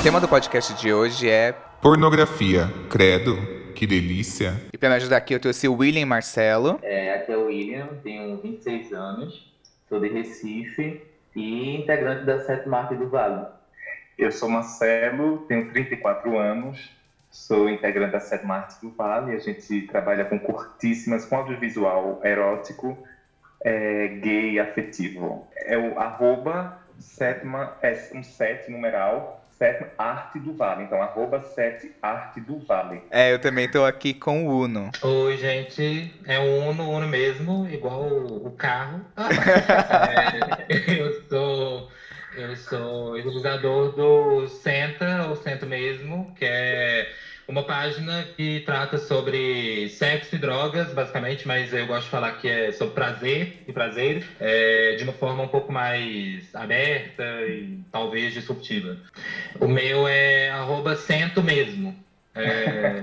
O tema do podcast de hoje é Pornografia, credo, que delícia. E pra me ajudar aqui, eu trouxe o William Marcelo. É, aqui é o William, tenho 26 anos, sou de Recife e integrante da Sétima Arte do Vale. Eu sou Marcelo, tenho 34 anos, sou integrante da Sétima Arte do Vale. A gente trabalha com curtíssimas, com audiovisual erótico, é, gay afetivo. É o arroba sétima, é um sete numeral, sétima arte do Vale. Então, arroba sete arte do Vale. É, eu também tô aqui com o Uno. Oi, gente. É o Uno, Uno mesmo, igual o, carro. É, eu sou. Eu sou idealizador do Senta, ou Senta mesmo, que é uma página que trata sobre sexo e drogas, basicamente, mas eu gosto de falar que é sobre prazer e prazer, é, de uma forma um pouco mais aberta e talvez disruptiva. O meu é arroba cento mesmo. É,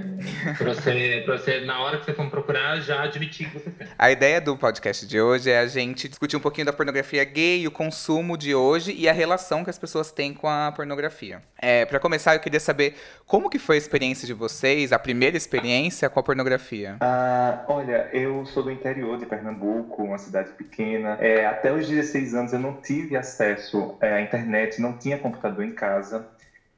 pra, você, pra você, na hora que você for procurar, já admitir que você tem. A ideia do podcast de hoje é a gente discutir um pouquinho da pornografia gay, o consumo de hoje e a relação que as pessoas têm com a pornografia. É, para começar, eu queria saber como que foi a experiência de vocês, a primeira experiência com a pornografia. Ah, olha, eu sou do interior de Pernambuco, uma cidade pequena. É, até os 16 anos eu não tive acesso é, à internet, não tinha computador em casa.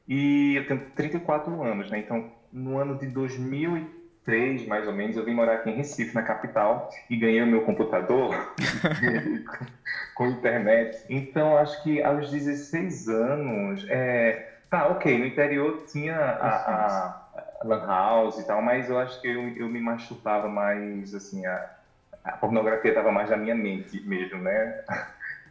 E eu tenho 34 anos, né? Então, no ano de 2003, mais ou menos, eu vim morar aqui em Recife, na capital, e ganhei o meu computador com internet. Então, acho que aos 16 anos, é... tá, ok, no interior tinha a, a, Lan House e tal, mas eu acho que eu, eu me machucava mais, assim, a, a pornografia estava mais na minha mente mesmo, né?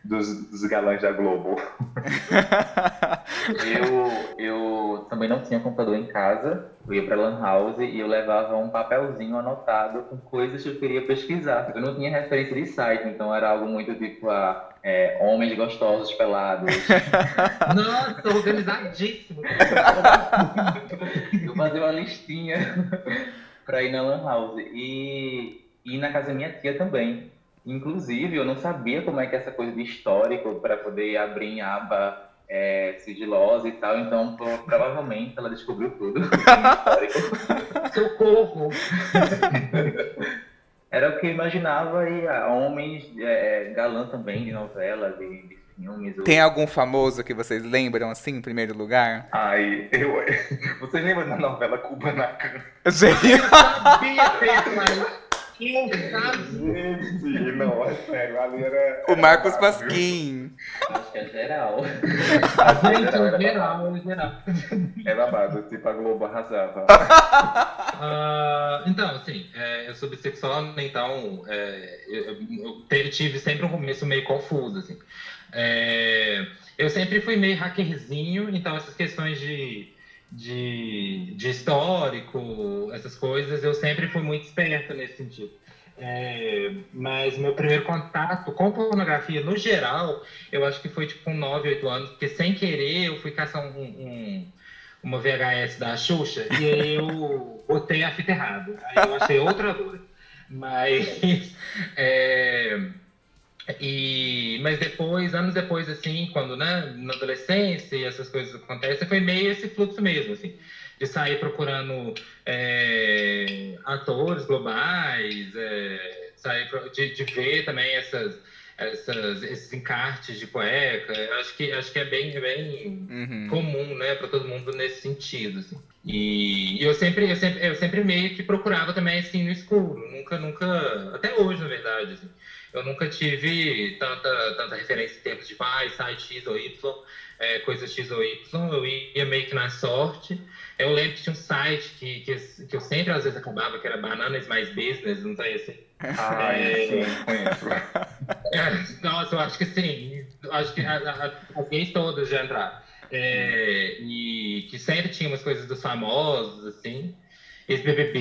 Dos, dos galãs da Globo. Eu, eu também não tinha computador em casa, eu ia para Lan House e eu levava um papelzinho anotado com coisas que eu queria pesquisar. Eu não tinha referência de site, então era algo muito tipo a é, homens gostosos pelados. Nossa, organizadíssimo! eu fazia uma listinha para ir na Lan House e, e na casa da minha tia também. Inclusive, eu não sabia como é que é essa coisa de histórico para poder abrir em aba é, sigilosa e tal, então pro, provavelmente ela descobriu tudo. Socorro! Era o que eu imaginava e ah, homens é, galã também de novela, de, de filmes. Tem algum famoso que vocês lembram assim, em primeiro lugar? Ai, eu. Vocês lembram da novela Kubanacan? Gente, Eu. Eu sabia. Gente, não, é sério, ali era. o Marcos Pasquim. Acho que é geral. Gente, Era- em geral, em geral. É babado, tipo a Globo arrasava. Ah, então, assim, é, eu sou bissexual, né, então é, eu, eu te- tive sempre um começo meio confuso, assim. É, eu sempre fui meio hackerzinho, então essas questões de, de, de histórico, essas coisas, eu sempre fui muito esperto nesse sentido. É, mas meu primeiro contato com pornografia, no geral, eu acho que foi tipo com 9, 8 anos, porque sem querer eu fui caçar um- um, uma VHS da Xuxa e aí eu botei a fita errada. Aí eu achei outra loura. Mas, é, e, mas depois, anos depois, assim, quando né, na adolescência e essas coisas acontecem, foi meio esse fluxo mesmo, assim, de sair procurando é, atores globais, é, sair de, de ver também essas, essas, esses encartes de cueca. Acho que, acho que é bem, bem Uhum. comum, né, para todo mundo nesse sentido, assim. E eu sempre, eu sempre, eu sempre meio que procurava também assim no escuro, nunca, nunca, até hoje na verdade, assim, eu nunca tive tanta, tanta referência em termos de vai, site X ou Y, é, coisa X ou Y, eu ia meio que na sorte. Eu lembro que tinha um site que, que, que eu sempre às vezes acabava, que era Bananas Mais Business, não tem assim. Ai, É. sim, conheço. É, nossa, eu acho que sim. Acho que a- a- as gays todas já entraram. É, e que sempre tinha umas coisas dos famosos, assim, ex-BBB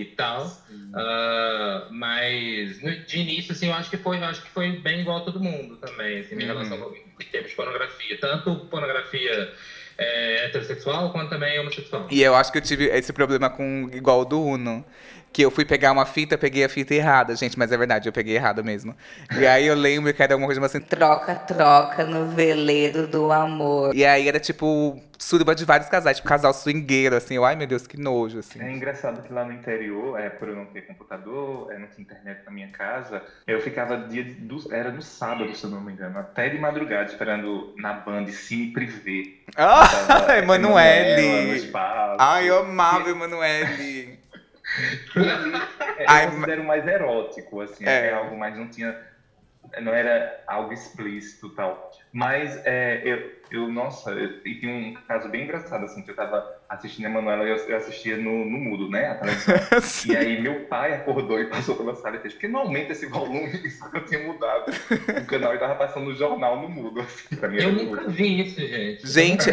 e tal. Ah, mas no- de início, assim, eu acho que foi, acho que foi bem igual a todo mundo também, assim, em Uhum. relação ao em termos de pornografia. Tanto pornografia é, heterossexual quanto também homossexual. E eu acho que eu tive esse problema com igual do Uno. Que eu fui pegar uma fita, peguei a fita errada, gente, mas é verdade, eu peguei errado mesmo. E aí eu lembro que era uma coisa assim, Troca, troca no veleiro do amor. e aí era tipo suruba de vários casais, tipo casal swingueiro, assim, eu, ai meu Deus, que nojo, assim. É engraçado que lá no interior, é, por eu não ter computador, é, não tinha internet na minha casa, eu ficava dia do, era no sábado, se eu não me engano, até de madrugada esperando na banda Cine Privé. Ah, Emanuele! Ai, eu amava Emanuele! É, Ai, eu considero mais erótico, assim, É. é. algo mais, não tinha, não era algo explícito tal. Mas é, eu, eu, nossa, eu, e tem um caso bem engraçado, assim, que eu tava assistindo a Emanuela e eu, eu assistia no, no mudo, né, a televisão. E aí meu pai acordou e passou pela sala e fez, por que não aumenta esse volume? Isso que eu tinha mudado o canal e tava passando o jornal no mudo, assim, pra mim. Eu nunca mudo. vi isso, gente. Gente.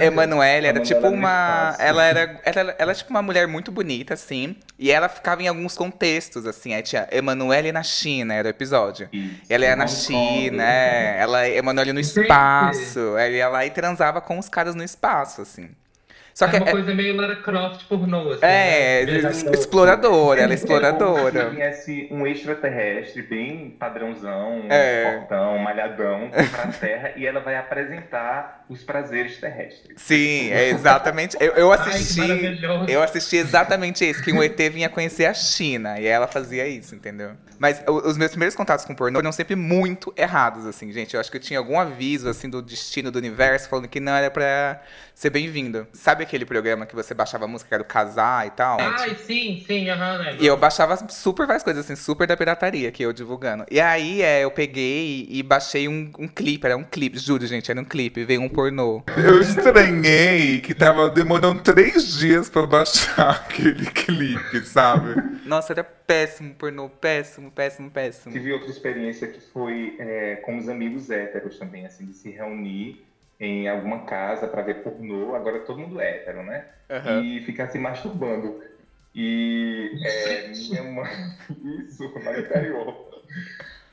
Emanuele era tipo é uma. Ela era, ela, ela é tipo uma mulher muito bonita, assim. E ela ficava em alguns contextos, assim. Aí tinha Emanuele na China, era o episódio. Isso. Ela ia na. China, é, ela Emanuele no espaço. Ela ia lá e transava com os caras no espaço, assim. Só que é uma é, coisa meio Lara Croft pornô, assim. é, né? exploradora, ela é É exploradora. se viesse um extraterrestre bem padrãozão, É. fortão, malhadão, pra Terra e ela vai apresentar os prazeres terrestres. Sim, é exatamente. Eu, eu Ai, assisti. maravilhoso. Eu assisti exatamente isso, que um ET vinha conhecer a China. E ela fazia isso, entendeu? Mas os meus primeiros contatos com pornô foram sempre muito errados, assim, gente. Eu acho que eu tinha algum aviso, assim, do destino do universo, falando que não era pra ser bem-vindo. Sabe aquele programa que você baixava a música, que era do casar e tal? Ai, sim, sim, aham, né? E eu baixava super várias coisas, assim, super da pirataria que eu divulgando. E aí, é, eu peguei e baixei um, um clipe, era um clipe, juro, gente, era um clipe, veio um pornô. Eu estranhei que tava demorando três dias pra baixar aquele clipe, sabe? Nossa, era péssimo pornô, péssimo, péssimo, péssimo. Tive outra experiência que foi é, com os amigos héteros também, assim, de se reunir em alguma casa pra ver pornô. Agora todo mundo é hétero, né? Aham. E ficar se masturbando. E é, minha mãe. Isso, no interior.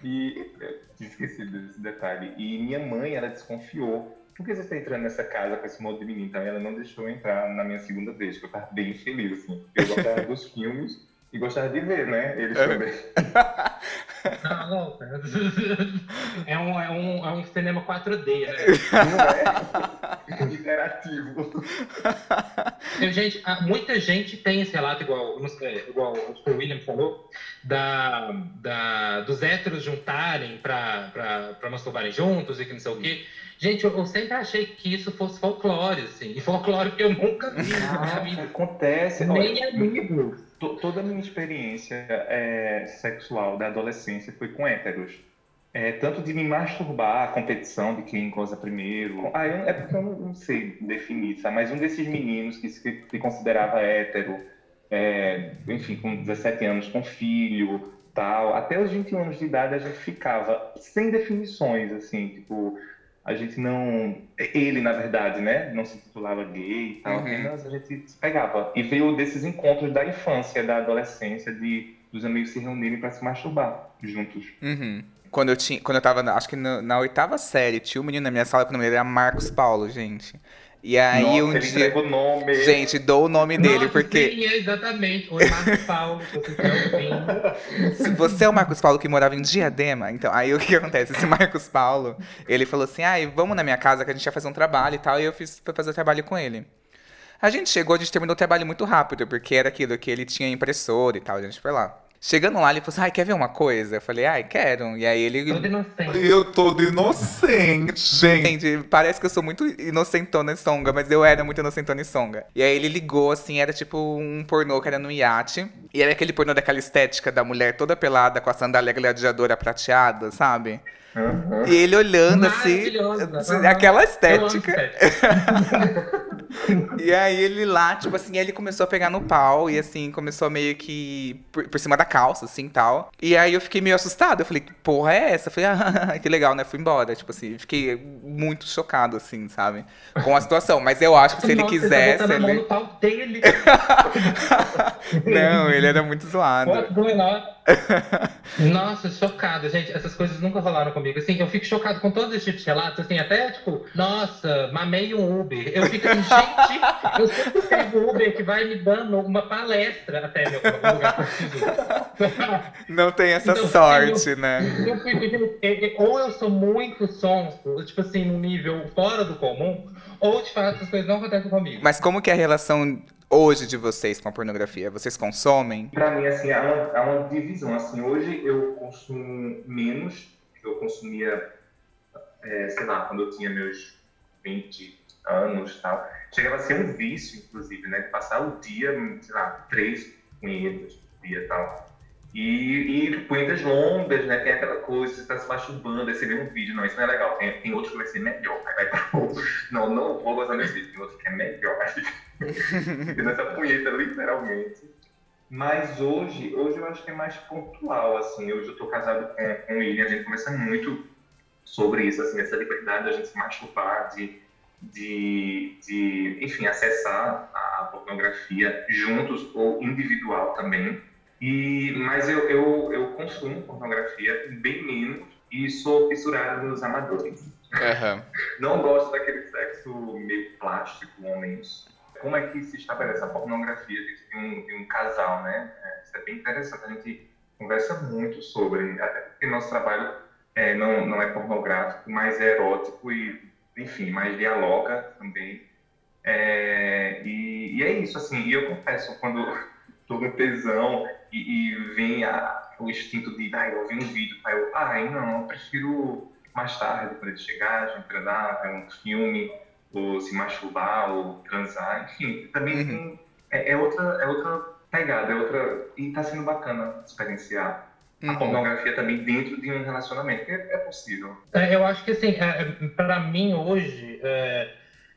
E eu tinha esquecido desse detalhe. E minha mãe, ela desconfiou. Por que você está entrando nessa casa com esse monte de menino? Então ela não deixou eu entrar na minha segunda vez, que eu tava bem feliz, assim. Eu gostava dos filmes e gostava de ver, né? Eles também. Não, não. É um, é, um, é um cinema 4D, né? Não é? Interativo. Eu, gente, ah, muita gente tem esse relato, igual, sei, igual o William falou, da, da, dos héteros juntarem pra, pra, pra masturbarem juntos e que não sei o quê. Gente, eu, eu sempre achei que isso fosse folclore, assim. E folclore que eu nunca vi na minha vida. Acontece. Nem olha, amigos. To- Toda a minha experiência é, sexual da adolescência foi com héteros. É, tanto de me masturbar, a competição de quem goza primeiro. Ah, eu- é porque eu não, não sei definir, sabe? Mas um desses meninos que se, se considerava hétero, é, enfim, com 17 anos, com filho, tal, até os 21 anos de idade a gente ficava sem definições, assim, tipo, a gente não. Ele, na verdade, né? Não se titulava gay e tal, Uhum. apenas a gente se pegava. E veio desses encontros da infância, da adolescência, de dos amigos se reunirem para se masturbar juntos. Uhum. Quando eu tinha, quando eu tava, acho que na, na oitava série, tinha um menino na minha sala que o nome dele era Marcos Paulo, gente. E aí Nossa, um ele dia. o nome. Gente, dou o nome dele, Nossa, porque Sim, é exatamente. Oi, Marcos Paulo, se você ouvindo. se você é o Marcos Paulo que morava em Diadema, então aí o que acontece? Esse Marcos Paulo, ele falou assim: ai, vamos na minha casa que a gente ia fazer um trabalho e tal, e eu fiz fui fazer o trabalho com ele. A gente chegou, a gente terminou o trabalho muito rápido, porque era aquilo que ele tinha impressora e tal, a gente foi lá. Chegando lá, ele falou assim: ai, quer ver uma coisa? Eu falei, ai, quero. E aí ele. Todo inocente. Eu todo inocente, gente. Gente, parece que eu sou muito inocentona e songa, mas eu era muito inocentona e songa. E aí ele ligou, assim, era tipo um pornô que era no iate. E era aquele pornô daquela estética da mulher toda pelada com a sandália gladiadora prateada, sabe? Aham. E ele olhando assim, Maravilhoso. aquela estética. E aí ele lá, tipo assim, ele começou a pegar no pau e assim, começou meio que por, por cima da calça, assim tal. E aí eu fiquei meio assustado. Eu falei, que porra é essa? Eu falei, ah, que legal, né? Fui embora. Tipo assim, fiquei muito chocado, assim, sabe? Com a situação. Mas eu acho que se ele Nossa, quisesse. na mão Ele... no pau dele. Não, ele era muito zoado. What's going on? Nossa, chocada, gente. Essas coisas nunca rolaram comigo. Assim, eu fico chocado com todos esses tipos de relatos, assim, até tipo, nossa, mamei um Uber. Eu fico assim, gente, eu sempre pego Uber que vai me dando uma palestra até meu lugar. Não tem essa Então, sorte, eu- né? Eu fico, gente, é- é- ou eu sou muito sonso, tipo assim, num nível fora do comum, ou de fato essas coisas não acontecem comigo. Mas como que é a relação hoje de vocês com a pornografia? Vocês consomem? Pra mim, assim, há uma, há uma divisão. Assim, hoje eu consumo menos eu consumia, é, sei lá, quando eu tinha meus 20 anos e tal. Chegava a ser um vício, inclusive, né? De passar o dia, sei lá, três punhetas por dia e tal. E, e punhetas longas, né? Tem aquela coisa, você tá se masturbando, aí você vê um vídeo, não, isso não é legal. Tem, tem outro que vai ser melhor. Aí vai pra outro. Não, não vou gostar desse vídeo, tem outro que é melhor. Tendo essa punheta, literalmente. Mas hoje, hoje eu acho que é mais pontual, assim. Hoje eu tô casado com, com o William, a gente conversa muito sobre isso, assim, essa liberdade da gente se masturbar, de, de, de enfim, acessar a pornografia juntos ou individual também. E, mas eu, eu, eu consumo pornografia bem menos e sou fissurado nos amadores. Aham. Não gosto daquele sexo meio plástico, homens. Como é que se estabelece a pornografia de um, de um casal, né? É, Isso é bem interessante. A gente conversa muito sobre, até porque nosso trabalho é, não, não é pornográfico, mas é erótico e, enfim, mais dialoga também. É, e, e é isso, assim. E eu confesso, quando tô no tesão e, e vem a, o instinto de, ah, eu vi um vídeo, aí eu, ai, não, eu prefiro mais tarde, quando ele chegar, a gente treinar, ver um filme, ou se masturbar, ou transar, enfim, também Uhum. tem, é, é outra, é outra pegada, é outra, e tá sendo bacana experienciar a Uhum. pornografia também dentro de um relacionamento, que é, é possível. É, eu acho que assim, é, é, pra mim hoje,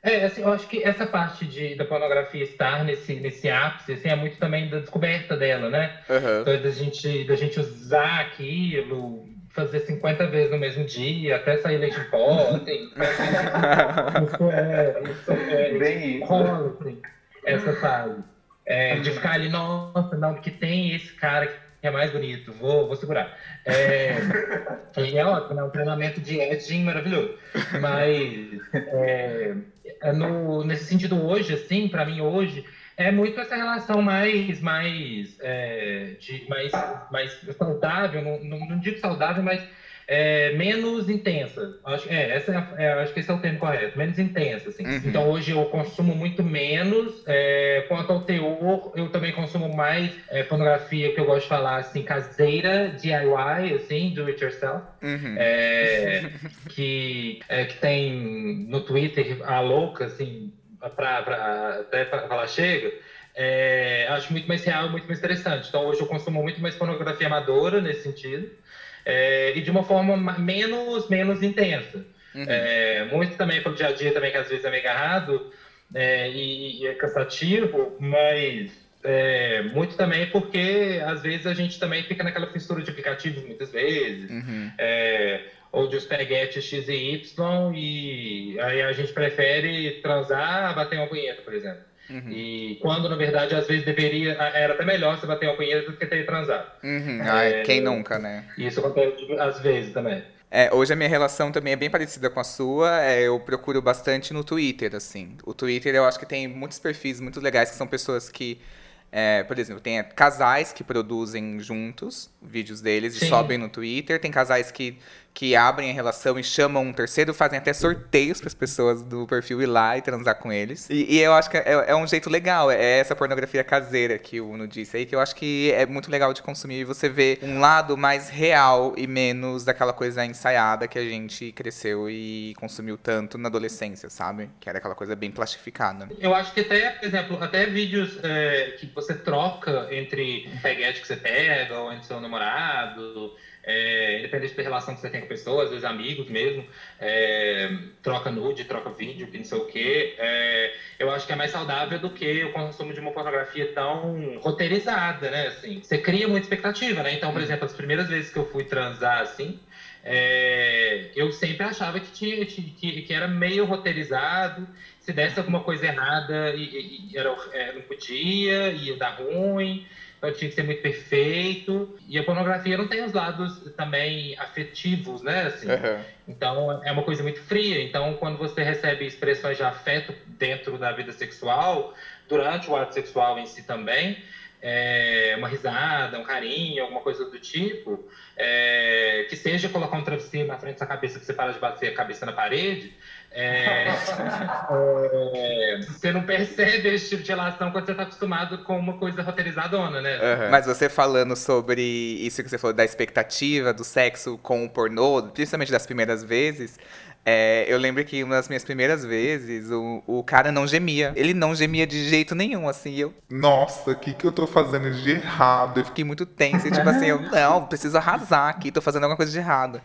é, é, assim, eu acho que essa parte de, da pornografia estar nesse, nesse ápice, assim, é muito também da descoberta dela, né? Aham. Então, da gente, da gente usar aquilo, fazer 50 vezes no mesmo dia, até sair leite em pó, assim. isso é, isso é, Bem isso. rola, assim, essa fase. É, de ficar ali, nossa, não, porque tem esse cara que é mais bonito, vou, vou segurar. É, é ótimo, né? Um treinamento de edging maravilhoso. Mas é, é no, nesse sentido hoje, assim, para mim hoje, é muito essa relação mais, mais, é, de, mais, mais saudável, não, não, não digo saudável, mas é, menos intensa. Acho, é, essa é, a- é, acho que esse é o termo correto, menos intensa, assim. Uhum. Então hoje eu consumo muito menos. é, quanto ao teor, eu também consumo mais é, pornografia que eu gosto de falar assim, caseira, DIY, assim, do it yourself. Uhum. É, que, é, que tem no Twitter a louca, assim, pra, pra, até pra falar chega. Acho muito mais real, muito mais interessante. Então hoje eu consumo muito mais pornografia amadora nesse sentido. É, e de uma forma ma- menos, menos intensa. Uhum. É, muito também pelo dia a dia também, que às vezes é meio agarrado é, e, e é cansativo, mas é, muito também porque às vezes a gente também fica naquela fissura de aplicativos muitas vezes, Uhum. é, ou de espaguete X e Y, e aí a gente prefere transar a bater uma punheta, por exemplo. Uhum. E quando, na verdade, às vezes deveria, era até melhor você bater uma punheta do que ter transado. Uhum. Ai, É, quem nunca, né? E isso acontece às vezes também. É, hoje a minha relação também é bem parecida com a sua. É, eu procuro bastante no Twitter, assim. O Twitter eu acho que tem muitos perfis muito legais, que são pessoas que, é, por exemplo, tem casais que produzem juntos vídeos deles e Sim. sobem no Twitter. Tem casais que, que abrem a relação e chamam um terceiro, fazem até sorteios para as pessoas do perfil ir lá e transar com eles. E, e eu acho que é, é um jeito legal, é essa pornografia caseira que o Uno disse aí, que eu acho que é muito legal de consumir e você vê um lado mais real e menos daquela coisa ensaiada que a gente cresceu e consumiu tanto na adolescência, sabe? Que era aquela coisa bem plastificada. Eu acho que até, por exemplo, até vídeos é, que você troca entre peguete que você pega ou entre seu namorado, é, independente da relação que você tem com pessoas, às vezes amigos mesmo, é, troca nude, troca vídeo, que não sei o quê. é, eu acho que é mais saudável do que o consumo de uma pornografia tão roteirizada, né? Assim, você cria muita expectativa, né? Então, por exemplo, as primeiras vezes que eu fui transar assim, é, eu sempre achava que, tinha, que, que era meio roteirizado. Se desse alguma coisa errada, e, e- era, é, não podia, ia dar ruim. Então tinha que ser muito perfeito. E a pornografia não tem os lados também afetivos, né? Assim. Uhum. Então é uma coisa muito fria. Então, quando você recebe expressões de afeto dentro da vida sexual, durante o ato sexual em si também, é, uma risada, um carinho, alguma coisa do tipo, é, que seja colocar um travesseiro na frente da cabeça que você para de bater a cabeça na parede, é, é, você não percebe esse tipo de relação quando você está acostumado com uma coisa roteirizadona, né? Uhum. Mas você falando sobre isso que você falou da expectativa do sexo com o pornô, principalmente das primeiras vezes, é, eu lembro que uma das minhas primeiras vezes, o, o cara não gemia. Ele não gemia de jeito nenhum, assim. Eu Nossa, o que, que eu tô fazendo de errado? Eu fiquei muito tenso. E, tipo assim, eu, não, preciso arrasar aqui, tô fazendo alguma coisa de errado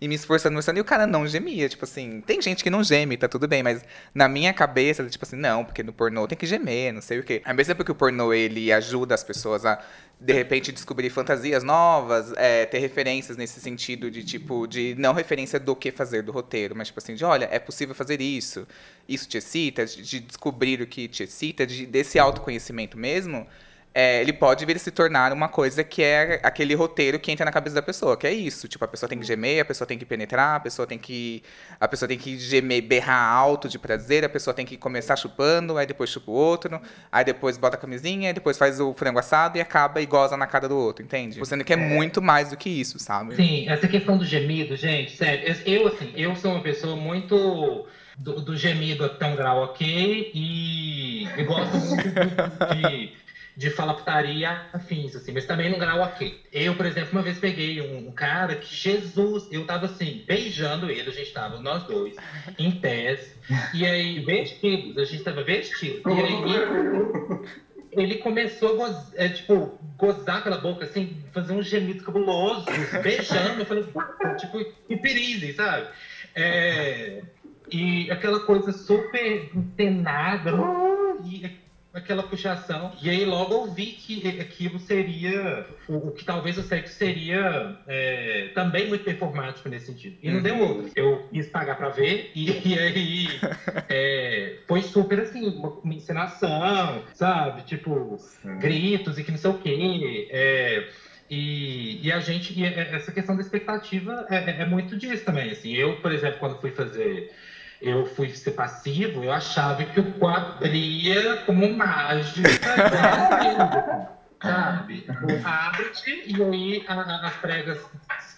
e me esforçando, me esforçando, e o cara não gemia. Tipo assim, tem gente que não geme, tá tudo bem, mas na minha cabeça, tipo assim, não, porque no pornô tem que gemer, não sei o quê. Ao mesmo tempo que o pornô, ele ajuda as pessoas a, de repente, descobrir fantasias novas, é, ter referências nesse sentido de, tipo, de não referência do que fazer do roteiro, mas, tipo assim, de, olha, é possível fazer isso, isso te excita, de descobrir o que te excita, de, desse autoconhecimento mesmo, é, ele pode vir a se tornar uma coisa que é aquele roteiro que entra na cabeça da pessoa, que é isso. Tipo, a pessoa tem que gemer, a pessoa tem que penetrar, a pessoa tem que. A pessoa tem que gemer, berrar alto de prazer, a pessoa tem que começar chupando, aí depois chupa o outro, aí depois bota a camisinha, aí depois faz o frango assado e acaba e goza na cara do outro, entende? Você não quer é. muito mais do que isso, sabe? Sim, essa questão do gemido, gente, sério, eu assim, eu sou uma pessoa muito. Do, do gemido até um grau ok e, e gosto muito de de falaputaria afins, assim, mas também num grau ok. Eu, por exemplo, uma vez peguei um, um, cara que, Jesus, eu tava assim, beijando ele, a gente tava, nós dois, em pés, e aí, vestidos, a gente tava vestido, e aí ele começou a gozar, é, tipo, gozar pela boca, assim, fazer um gemido cabuloso, beijando, eu falei, tipo, hiperizem, sabe? É, e aquela coisa super encenada, e aquela puxação. E aí logo ouvi que aquilo seria. O, que talvez o sexo seria é, também muito performático nesse sentido. E não deu uhum. outro. Eu quis pagar pra ver, e, e aí é, foi super assim, uma, uma, encenação, sabe? Tipo, gritos e que não sei o quê. É, e, e, a gente, e essa questão da expectativa é, é, é muito disso também. Assim, eu, por exemplo, quando fui fazer eu fui ser passivo, eu achava que o quadria como mágica, sabe? Abre-te e aí as pregas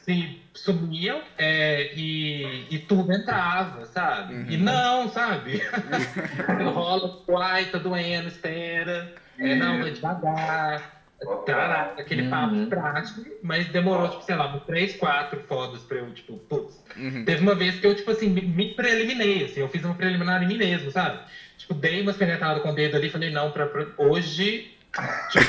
se sumiam é, e, e tudo entrava, sabe? Uhum. E não, sabe? Rola, uai, tá doendo, espera. É, não, vai devagar. Caraca, aquele uhum. papo prático, mas demorou, tipo, sei lá, três, quatro fodas pra eu, tipo, putz. Uhum. Teve uma vez que eu, tipo assim, me preliminei, assim, eu fiz uma preliminar em mim mesmo, sabe? Tipo, dei umas penetradas com o dedo ali e falei, não, pra, pra hoje. Tipo,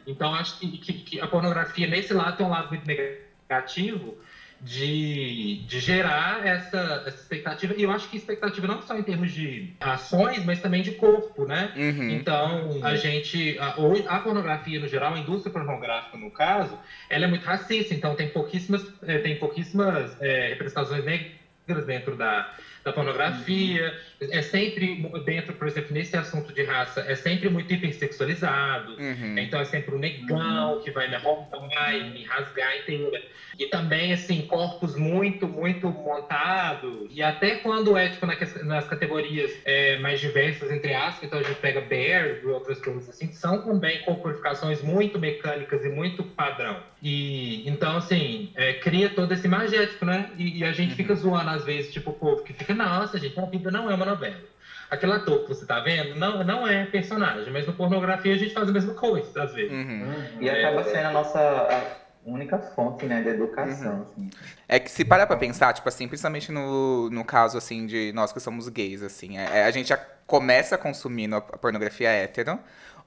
então, acho que, que, que a pornografia, nesse lado, tem um lado muito negativo, de, de gerar essa, essa expectativa. E eu acho que expectativa não só em termos de ações, mas também de corpo, né? Uhum. Então, a gente. A, a, pornografia, no geral, a indústria pornográfica, no caso, ela é muito racista. Então, tem pouquíssimas, eh, tem pouquíssimas é, representações negras dentro da da pornografia, uhum. É sempre dentro, por exemplo, nesse assunto de raça, é sempre muito hipersexualizado, uhum. então é sempre o um negão que vai me roubar e me rasgar inteira. E também, assim, corpos muito, muito montados, e até quando é, tipo, nas categorias é, mais diversas, entre aspas, então a gente pega Bear e outras coisas assim, são também corporificações muito mecânicas e muito padrão. E, então, assim, é, cria todo esse magético, né? E, e a gente uhum. fica zoando, às vezes, tipo, o povo que fica nossa, gente, a vida não é uma novela. Aquele ator que você tá vendo não, não é personagem, mas no pornografia a gente faz a mesma coisa, às vezes. Uhum. E acaba sendo a nossa única fonte, né, de educação, uhum. assim. É que se parar pra pensar, tipo assim, principalmente no, no caso, assim, de nós que somos gays, assim, é, é a gente já começa consumindo a pornografia hétero,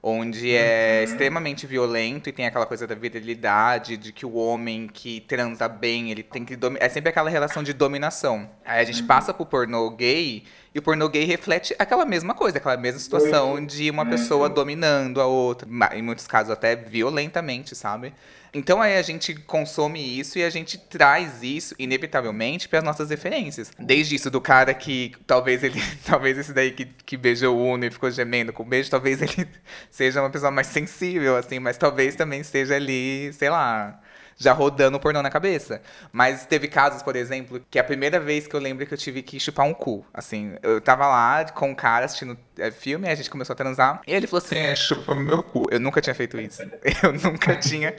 onde é uhum. extremamente violento e tem aquela coisa da virilidade, de que o homem que transa bem, ele tem que é sempre aquela relação de dominação. Aí a gente uhum. passa pro pornô gay e o pornô gay reflete aquela mesma coisa, aquela mesma situação de uma pessoa dominando a outra, em muitos casos até violentamente, sabe? Então aí a gente consome isso e a gente traz isso, inevitavelmente, para as nossas referências. Desde isso do cara que talvez ele. Talvez esse daí que, que beijou o Uno e ficou gemendo com o beijo, talvez ele seja uma pessoa mais sensível, assim, mas talvez também esteja ali, sei lá já rodando o pornô na cabeça. Mas teve casos, por exemplo, que é a primeira vez que eu lembro que eu tive que chupar um cu. Assim, eu tava lá com um cara assistindo é, filme, a gente começou a transar, e ele falou assim: É, chupa meu cu. Eu nunca tinha feito isso. Eu nunca tinha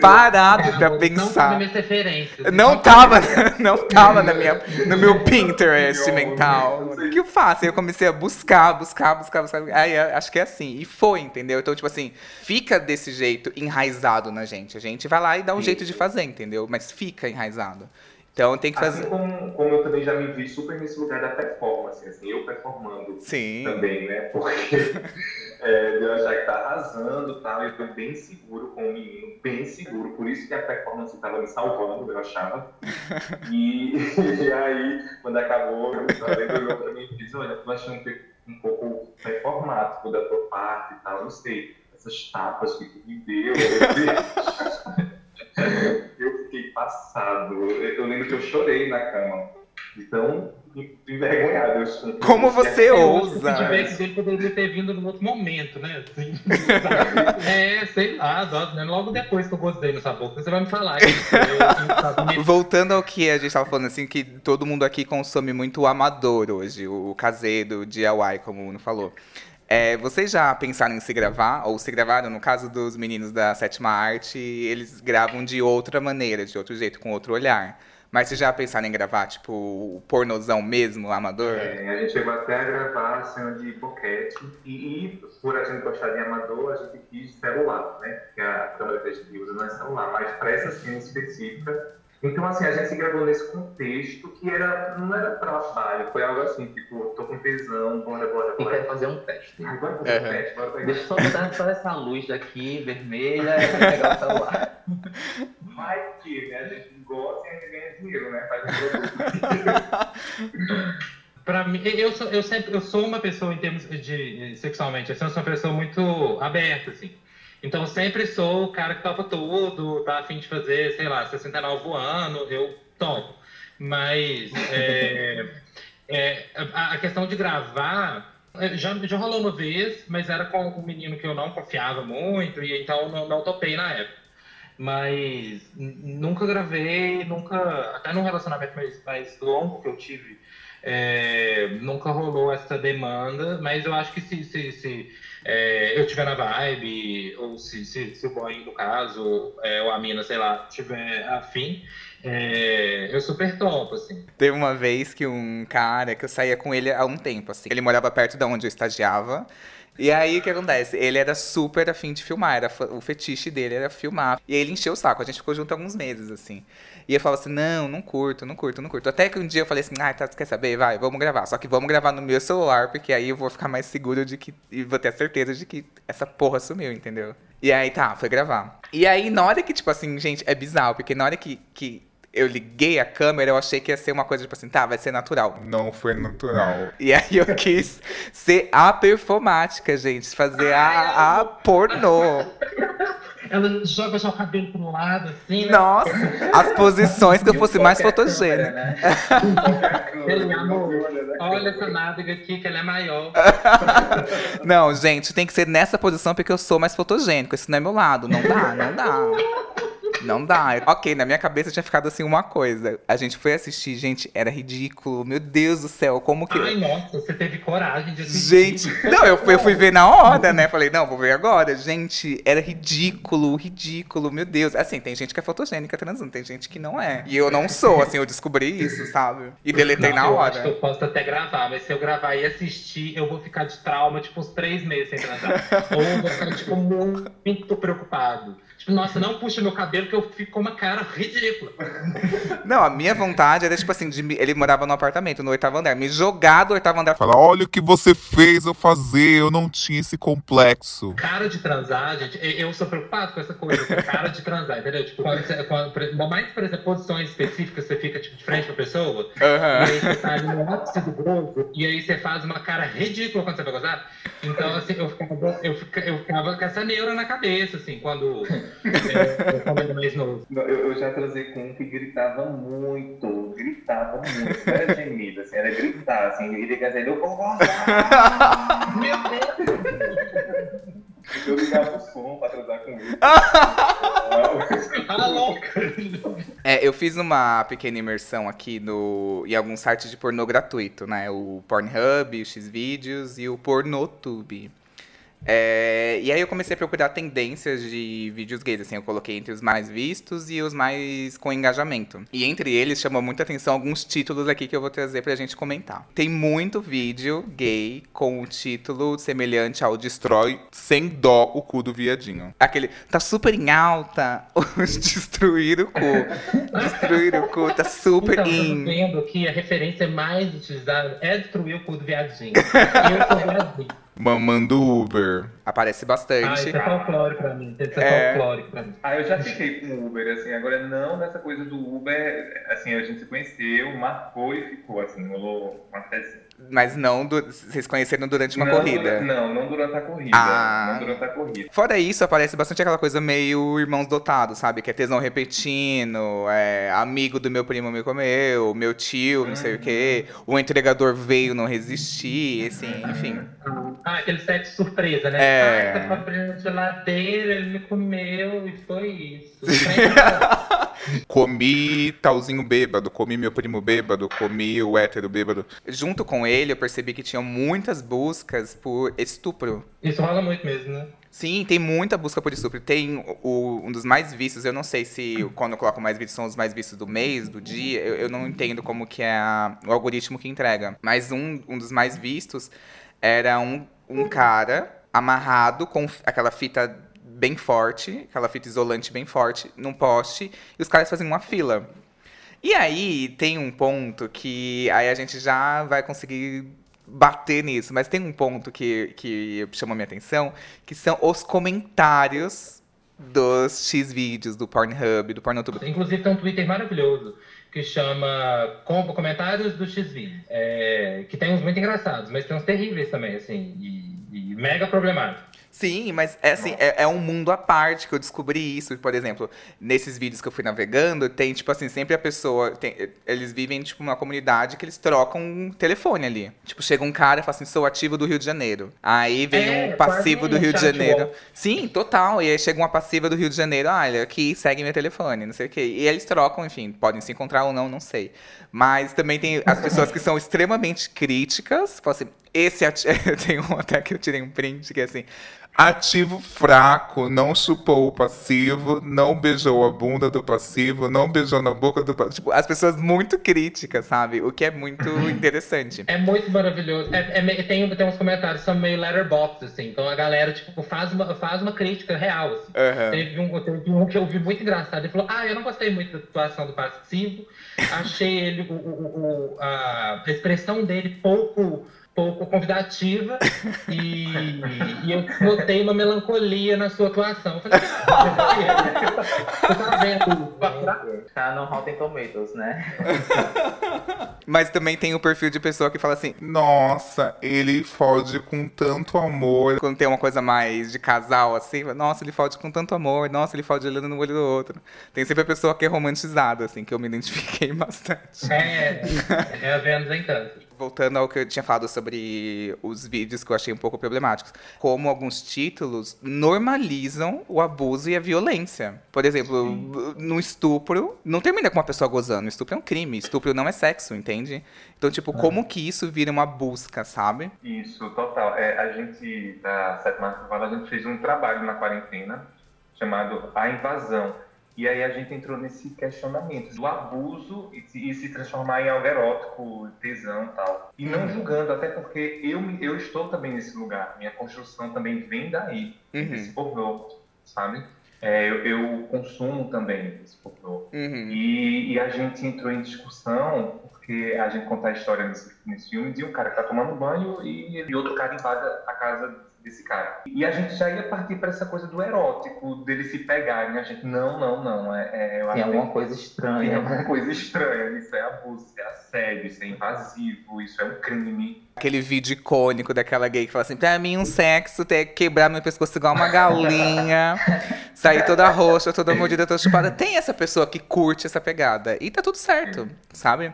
parado pra Não pensar. referências. Não tava, não tava na minha, no meu Pinterest mental. O que eu faço? Eu comecei a buscar, buscar, buscar, buscar. Aí eu acho que é assim. E foi, entendeu? Então, tipo assim, fica desse jeito enraizado na gente. A gente vai lá e dá um jeito de fazer, entendeu? Mas fica enraizado. Então tem que Assim fazer. como, como eu também já me vi super nesse lugar da performance, assim, eu performando Sim. também, né? Porque é, eu achar que tá arrasando e tal, eu tô bem seguro com o menino, bem seguro, por isso que a performance tava me salvando, eu achava. E, e aí, quando acabou, eu falei pra mim e disse, olha, tô achando que um pouco performático da tua parte e tal, não sei, essas tapas que tu me deu, eu fiquei passado. Eu, eu lembro que eu chorei na cama. Então, envergonhado. Eu, Como você Eu ousa? O feedback dele poderia ter vindo num outro momento, né? Assim. é, sei lá, né? logo depois que eu gostei nessa boca, você vai me falar. eu- eu- eu- Voltando ao que a gente tava falando, assim, que todo mundo aqui consome muito o amador hoje, o caseiro, o DIY, como o Uno falou. É, vocês já pensaram em se gravar? Ou se gravaram? No caso dos meninos da sétima arte, eles gravam de outra maneira, de outro jeito, com outro olhar. Mas vocês já pensaram em gravar, tipo, o pornozão mesmo, amador? É, a gente chegou até a gravar cena de boquete e, e por a gente gostar de amador, a gente quis celular, né? Porque a câmera que a gente usa não é celular, mas para essa cena específica. Então, assim, a gente se gravou nesse contexto que era, não era trabalho, foi algo assim, tipo, tô com tesão, bora, bora, E bora. quer fazer um teste. Ai, Bora fazer Uhum. um teste, bora pegar. Deixa eu só botar só essa luz daqui, vermelha, e pegar o celular. Vai que, né? A gente gosta e a gente ganha dinheiro, né? Faz um produto. Pra mim, eu sou, eu sempre, eu sou uma pessoa em termos de sexualmente, assim, eu sou uma pessoa muito aberta, assim. Então sempre sou o cara que topa tudo, tá afim de fazer, sei lá, 69 ano, eu topo. Mas é, é, a, a questão de gravar é, já, já rolou uma vez, mas era com um menino que eu não confiava muito, e então não, não topei na época. Mas nunca gravei, nunca, até num relacionamento mais, mais longo que eu tive, é, nunca rolou essa demanda, mas eu acho que se, se, se é, eu tiver na vibe, ou se, se, se o boy, no caso, é, ou a mina, sei lá, tiver afim, é, eu super topo, assim. Teve uma vez que um cara que eu saía com ele há um tempo, assim. Ele morava perto de onde eu estagiava. E aí, o que acontece? Ele era super afim de filmar, era o fetiche dele era filmar. E aí ele encheu o saco, a gente ficou junto alguns meses, assim. E eu falava assim, não, não curto, não curto, não curto. Até que um dia eu falei assim, ah, tá, quer saber? Vai, vamos gravar. Só que vamos gravar no meu celular, porque aí eu vou ficar mais seguro de que... E vou ter a certeza de que essa porra sumiu, entendeu? E aí, tá, foi gravar. E aí, na hora que, tipo assim, gente, é bizarro, porque na hora que... que eu liguei a câmera, eu achei que ia ser uma coisa, tipo assim, tá, vai ser natural. Não foi natural. E aí eu quis ser a performática, gente. Fazer a, a pornô. Ela joga já o cabelo pro lado, assim, né? Nossa, as posições que eu fosse mais fotogênica. câmera, né? Ele, amor, olha essa nádega aqui, que ela é maior. Não, gente, tem que ser nessa posição porque eu sou mais fotogênico. Esse não é meu lado. Não dá, não dá. Não dá. Ok, na minha cabeça tinha ficado assim uma coisa. A gente foi assistir, gente, era ridículo. Meu Deus do céu, como que. Ai, nossa, você teve coragem de assistir. Gente, não, eu fui, eu fui ver na hora, né? Falei, não, vou ver agora. Gente, era ridículo, ridículo, meu Deus. Assim, tem gente que é fotogênica transando, tem gente que não é. E eu não sou, assim, eu descobri isso, sabe? E deletei Não, na eu acho que hora. eu posso até gravar, mas se eu gravar e assistir, eu vou ficar de trauma, tipo, uns três meses sem transar. Ou eu vou ficar, tipo, muito preocupado. Tipo, nossa, não puxa meu cabelo que eu fico com uma cara ridícula. Não, a minha vontade era, tipo assim, de me- ele morava no apartamento, no oitavo andar, me jogar do oitavo andar. Fala, olha o que você fez eu fazer, eu não tinha esse complexo. Cara de transar, gente, eu sou preocupado com essa coisa, com cara de transar, entendeu? Tipo, quando você, quando, mais, por exemplo, posições específicas, você fica, tipo, de frente pra pessoa, E Aham. aí você tá ali no ápice do gozo, e aí você faz uma cara ridícula quando você vai gozar. Então, assim, eu ficava, eu fica- eu ficava com essa neura na cabeça, assim, quando É, quando era mais novo. Eu, eu já transei com um que gritava muito, gritava muito, não era gemido, assim, era gritar, assim, ele assim, eu vou gozar! Meu Deus! Eu ligava o som pra transar com ele. Ah, louca! É, eu fiz uma pequena imersão aqui no, em alguns sites de pornô gratuito, né? O Pornhub, o Xvideos e o Pornotube. É, e aí eu comecei a procurar tendências de vídeos gays, assim, eu coloquei entre os mais vistos e os mais com engajamento. E entre eles chamou muita atenção alguns títulos aqui que eu vou trazer pra gente comentar. Tem muito vídeo gay com o título semelhante ao Destrói sem dó o cu do viadinho. Aquele, tá super em alta, os destruir o cu. Destruir o cu, tá super Então, eu tô in. vendo que a referência mais utilizada é destruir o cu do viadinho. Eu sou viadinho. Mamando Uber. Aparece Ah, bastante. isso é folclore pra mim. Isso É. é folclore pra mim. Ah, eu já fiquei com o Uber, assim, agora não nessa coisa do Uber, assim, a gente se conheceu, marcou e ficou, assim, rolou uma festa. Mas não, du- vocês conheceram durante uma não, corrida. Não, não durante a corrida. Ah. Não durante a corrida. Fora isso, aparece bastante aquela coisa meio irmãos dotados, sabe? Que é tesão repetindo, é amigo do meu primo me comeu, meu tio, não sei o quê. O entregador veio, não resisti, assim, enfim. Ah, aquele sexo surpresa, né? É. Ah, tá abrindo geladeira, ele me comeu e foi isso. Comi talzinho bêbado, comi meu primo bêbado, comi o hétero bêbado. Junto com ele, eu percebi que tinham muitas buscas por estupro. isso rola muito mesmo, né? Sim, tem muita busca por estupro. Tem o- um dos mais vistos, eu não sei se quando eu coloco mais vistos são os mais vistos do mês, do dia, eu, eu não entendo como que é a- o algoritmo que entrega. Mas um, um dos mais vistos era um, um cara amarrado com aquela fita bem forte, aquela fita isolante bem forte, num poste, e os caras faziam uma fila. E aí tem um ponto que aí a gente já vai conseguir bater nisso, mas tem um ponto que, que chamou minha atenção, que são os comentários dos X vídeos, do Pornhub, do Pornotube. Inclusive tem um Twitter maravilhoso que chama Com- Comentários do X-Video. É, que tem uns muito engraçados, mas tem uns terríveis também, assim, e, e mega problemáticos. Sim, mas é assim, é, é um mundo à parte que eu descobri isso. Por exemplo, nesses vídeos que eu fui navegando, tem, tipo assim, sempre a pessoa. tem- eles vivem, tipo, numa comunidade que eles trocam um telefone ali. Tipo, chega um cara e fala assim, sou ativo do Rio de Janeiro. Aí vem É, um passivo do Rio de Janeiro. Sim, total. E aí chega uma passiva do Rio de Janeiro, olha, aqui segue meu telefone, não sei o quê. E eles trocam, enfim, podem se encontrar ou não, não sei. Mas também tem as pessoas que são extremamente críticas. Falam assim, esse ati... tem um até que eu tirei um print que é assim. Ativo fraco, não chupou o passivo, não beijou a bunda do passivo, não beijou na boca do passivo. Tipo, as pessoas muito críticas, sabe? O que é muito interessante. É muito maravilhoso. É, é tem, tem uns comentários que são meio letterbox, assim. Então a galera, tipo, faz uma, faz uma crítica real, assim. Aham. Teve, um, teve um que eu vi muito engraçado. Ele falou: Ah, eu não gostei muito da atuação do passivo. Achei ele, o, o- o- a expressão dele pouco, pouco convidativa. E, e eu notei uma melancolia na sua atuação. Eu falei: "Ah, Você tá vendo? Tá no Rotten Tomatoes, né? Mas também tem o perfil de pessoa que fala assim, Nossa, ele fode com tanto amor. quando tem uma coisa mais de casal, assim, nossa, ele fode com tanto amor, nossa, ele fode olhando no olho do outro. Tem sempre a pessoa que é romantizada, assim, que eu me identifiquei bastante. É, é a Vênus em Câncer. Voltando ao que eu tinha falado sobre os vídeos que eu achei um pouco problemáticos. Como alguns títulos normalizam o abuso e a violência. Por exemplo, no estupro, não termina com uma pessoa gozando. Estupro é um crime. Estupro não é sexo, entende? Então, tipo, como que isso vira uma busca, sabe? Isso, total. É, a gente, da Sétima Festival, a gente fez um trabalho na quarentena chamado A Invasão. E aí a gente entrou nesse questionamento do abuso e se, se transformar em algo erótico, tesão e tal. E não julgando, até porque eu, eu estou também nesse lugar. Minha construção também vem daí, Uhum. desse pornô, sabe? É, eu, eu consumo também esse pornô. Uhum. E, e a gente entrou em discussão, porque a gente conta a história nesse, nesse filme de um cara que tá tomando banho e, e outro cara invade a casa desse cara. E a gente já ia partir para essa coisa do erótico, dele se pegarem. A gente, não, não, não. É, é, Tem alguma coisa tem estranha. alguma coisa estranha. Isso é abuso, isso é assédio, isso é invasivo, isso é um crime. Aquele vídeo icônico daquela gay que fala assim: pra mim, um sexo tem que quebrar meu pescoço igual uma galinha. sair toda roxa, toda mordida, toda chupada. Tem essa pessoa que curte essa pegada. E tá tudo certo, sabe?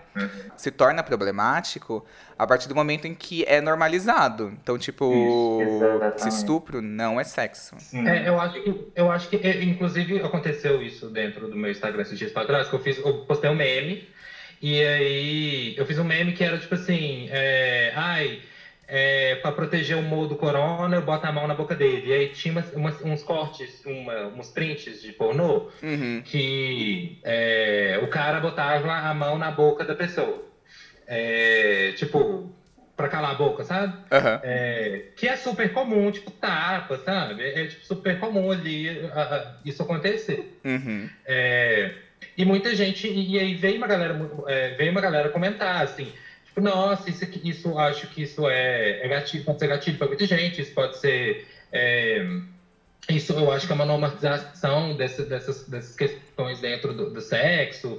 Se torna problemático a partir do momento em que é normalizado. Então, tipo, Isso, estupro não é sexo. Sim. É, eu acho que, eu acho que, é, inclusive, aconteceu isso dentro do meu Instagram esses dias pra trás, que eu fiz, eu postei um meme, e aí eu fiz um meme que era tipo assim, é, ai, é, pra proteger o Mo do corona, eu boto a mão na boca dele. E aí tinha umas- umas- uns cortes, uma- uns prints de pornô, Uhum. que é, o cara botava a mão na boca da pessoa. É, tipo, pra calar a boca, sabe? É, que é super comum, tipo, tapa, sabe? É, tipo, super comum ali a- a- isso acontecer. Uhum. É, e muita gente, e, e aí veio uma galera, é, veio uma galera comentar assim, tipo, nossa, isso, isso acho que isso é, é gatilho, pode ser gatilho para muita gente, isso pode ser. é, isso eu acho que é uma normalização dessa- dessas, dessas questões dentro do, do sexo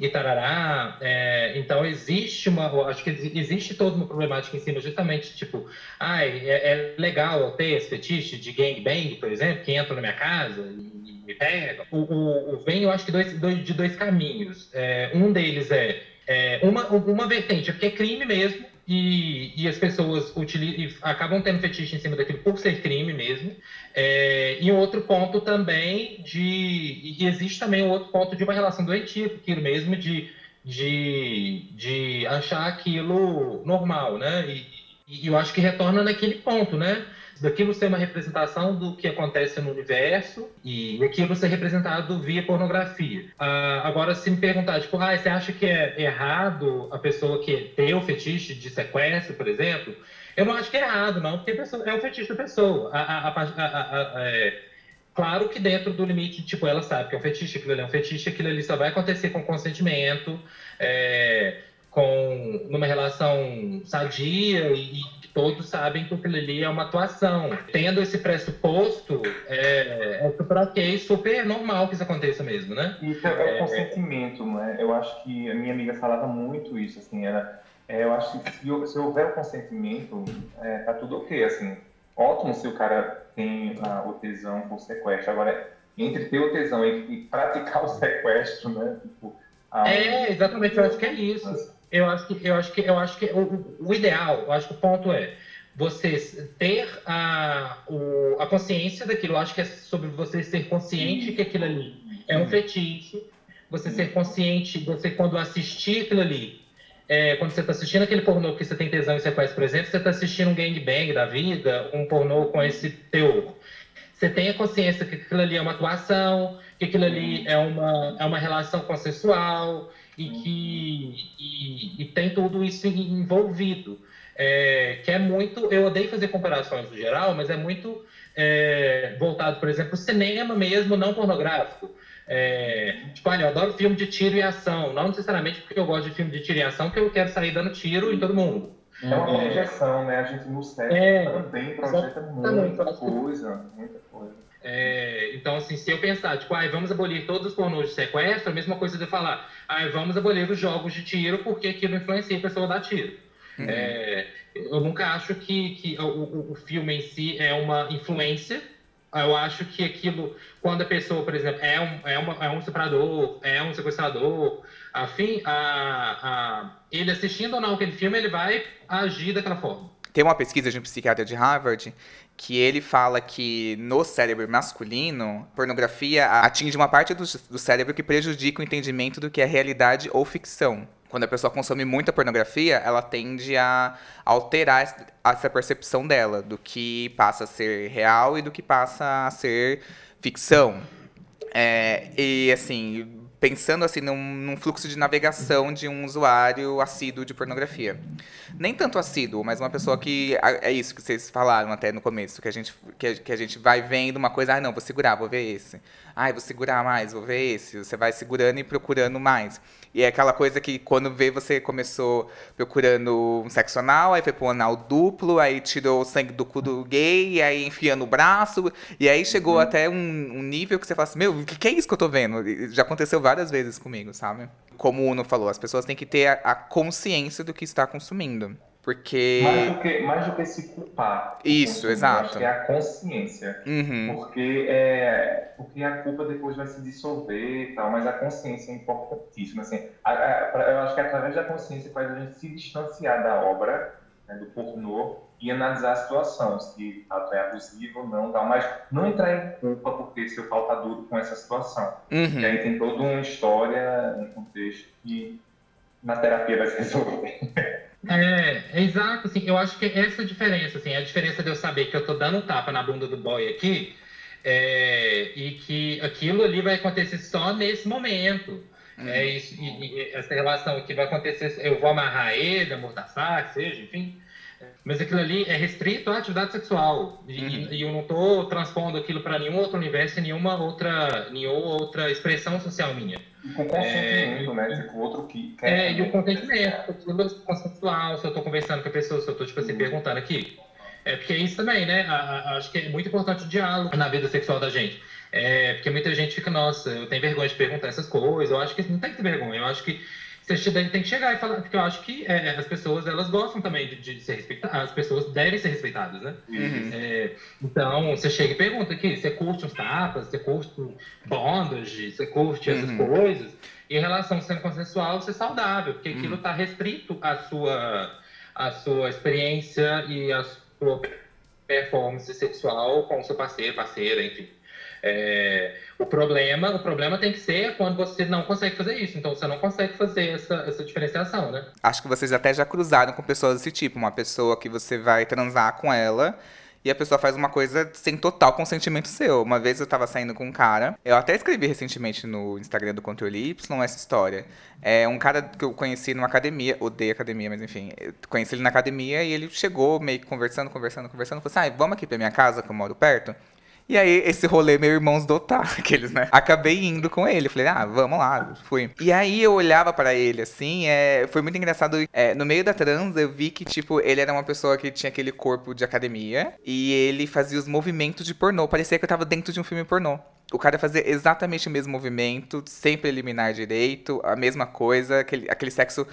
e tarará. É, então existe uma, acho que existe toda uma problemática em cima, justamente tipo, ai, é, é legal ter esse fetiche de gangbang, por exemplo, que entra na minha casa e me pega. O, o, o vem, eu acho que dois, dois- de dois caminhos. É, um deles é, é, uma, uma vertente, é porque é crime mesmo, e, e as pessoas utilizam, acabam tendo fetiche em cima daquilo por ser crime mesmo. É, e outro ponto também de. E existe também um outro ponto de uma relação doentia aquilo mesmo, de, de, de achar aquilo normal, né? E, e eu acho que retorna naquele ponto, né? Daquilo ser uma representação do que acontece no universo e aquilo ser representado via pornografia. Ah, agora, se me perguntar, tipo, ah, você acha que é errado a pessoa que tem o fetiche de sequestro, por exemplo? Eu não acho que é errado, não, porque é o fetiche da pessoa. A, a- a- é, claro que dentro do limite, tipo, ela sabe que é um fetiche, aquilo ali é um fetiche, aquilo ali só vai acontecer com consentimento, é, com numa relação sadia e, todos sabem que aquilo ali é uma atuação. Tendo esse pressuposto, é, é super ok, super normal que isso aconteça mesmo, né? Isso é, o consentimento, né? Eu acho que a minha amiga falava muito isso, assim, era, é, eu acho que se, se houver o consentimento, é, tá tudo ok, assim. Ótimo se o cara tem ah, o tesão por sequestro. Agora, entre ter o tesão e, e praticar o sequestro, né? Tipo, ah, É, exatamente, eu acho que é isso. Eu acho que, eu acho que, eu acho que o, o- ideal, eu acho que o ponto é você ter a, o, a consciência daquilo. Eu acho que é sobre você ser consciente que aquilo ali é um fetiche. Você ser consciente, você quando assistir aquilo ali, é, quando você está assistindo aquele pornô que você tem tesão e sequestro, por exemplo, você está assistindo um gangbang da vida, um pornô com esse teor. Você tem a consciência que aquilo ali é uma atuação, que aquilo ali é uma, é uma relação consensual e que e, e tem tudo isso envolvido. É, que é muito. Eu odeio fazer comparações no geral, mas é muito é, voltado, por exemplo, cinema mesmo, não pornográfico. É, tipo, olha, eu adoro filme de tiro e ação. Não necessariamente porque eu gosto de filme de tiro e ação, que eu quero sair dando tiro em todo mundo. É uma projeção, né? A gente no cérebro É, também projeta muita coisa, muita coisa. É, então, assim, se eu pensar, tipo, ai, vamos abolir todos os pornôs de sequestro, a mesma coisa de eu falar, ai, vamos abolir os jogos de tiro porque aquilo influencia a pessoa a dar tiro. É, eu nunca acho que, que o, o- o filme em si é uma influência. Eu acho que aquilo, quando a pessoa, por exemplo, é um, é uma, é um estuprador, é um sequestrador, afim, a, a, ele assistindo ou não aquele filme, ele vai agir daquela forma. Tem uma pesquisa de um psiquiatra de Harvard que ele fala que no cérebro masculino, pornografia atinge uma parte do, do cérebro que prejudica o entendimento do que é realidade ou ficção. Quando a pessoa consome muita pornografia, ela tende a alterar es- essa percepção dela do que passa a ser real e do que passa a ser ficção. É, e assim, pensando assim num, num fluxo de navegação de um usuário assíduo de pornografia. Nem tanto assíduo, mas uma pessoa que. É isso que vocês falaram até no começo, que a gente, que a, que a gente vai vendo uma coisa, ah, não, vou segurar, vou ver esse. Ai, vou segurar mais, vou ver esse. Você vai segurando e procurando mais. E é aquela coisa que quando vê, você começou procurando um sexo anal, aí foi pro anal duplo, aí tirou o sangue do cu do gay, aí enfiando o braço, e aí chegou até um, um nível que você fala assim, meu, o que, que é isso que eu tô vendo? Já aconteceu várias vezes comigo, sabe? Como o Uno falou, as pessoas têm que ter a, a consciência do que está consumindo. Porque. Mais do que, mais do que se culpar. Isso, eu exato. Acho que é a consciência. Uhum. Porque, é, porque a culpa depois vai se dissolver e tal, mas a consciência é importantíssima. Assim, A- a- eu acho que através da consciência faz a gente se distanciar da obra, né, do pornô, e analisar a situação, se é abusivo ou não, tal, mas não entrar em culpa porque seu pau tá duro com essa situação. E Uhum. aí tem toda uma história, um contexto que na terapia vai se resolver. É, é exato, assim, eu acho que essa diferença, assim, a diferença de eu saber que eu tô dando um tapa na bunda do boy aqui, é, e que aquilo ali vai acontecer só nesse momento. É isso, e, e essa relação aqui vai acontecer, eu vou amarrar ele, amordaçar, que seja, enfim. Mas aquilo ali é restrito à atividade sexual. E, Uhum. e eu não estou transpondo aquilo para nenhum outro universo, nenhuma outra, nenhuma outra expressão social minha. E com consentimento, né? Tipo, outro que quer. É, e o consentimento, aquilo é consensual, se eu tô conversando com a pessoa, se eu tô, tipo assim, perguntando aqui. É porque é isso também, né? A- a- acho que é muito importante o diálogo na vida sexual da gente. É, porque muita gente fica, nossa, eu tenho vergonha de perguntar essas coisas. Eu acho que não tem que ter vergonha. Eu acho que você tem que chegar e falar, porque eu acho que é, as pessoas, elas gostam também de, de ser respeitadas. As pessoas devem ser respeitadas, né? Uhum. É, então, você chega e pergunta aqui, você curte uns tapas, você curte bondage, você curte essas Uhum. coisas. E em relação sendo consensual, ser saudável, porque aquilo Uhum. está restrito à sua, à sua experiência e à sua performance sexual com o seu parceiro, parceira, enfim. É, o problema, o problema tem que ser quando você não consegue fazer isso. Então você não consegue fazer essa, essa diferenciação, né? Acho que vocês até já cruzaram com pessoas desse tipo. Uma pessoa que você vai transar com ela e a pessoa faz uma coisa sem total consentimento seu. Uma vez eu tava saindo com um cara, eu até escrevi recentemente no Instagram do Controle Y essa história. É um cara que eu conheci numa academia, odeio academia, mas enfim, conheci ele na academia e ele chegou meio que conversando, conversando, conversando, falou assim: ah, vamos aqui pra minha casa, que eu moro perto. E aí, esse rolê, meu irmãos dotar, aqueles, né? Acabei indo com ele. Falei, ah, vamos lá, fui. E aí eu olhava pra ele, assim, é, foi muito engraçado. É, no meio da trans, eu vi que, tipo, ele era uma pessoa que tinha aquele corpo de academia. E ele fazia os movimentos de pornô. Parecia que eu tava dentro de um filme pornô. O cara fazia exatamente o mesmo movimento, sempre eliminar direito, a mesma coisa, aquele, aquele sexo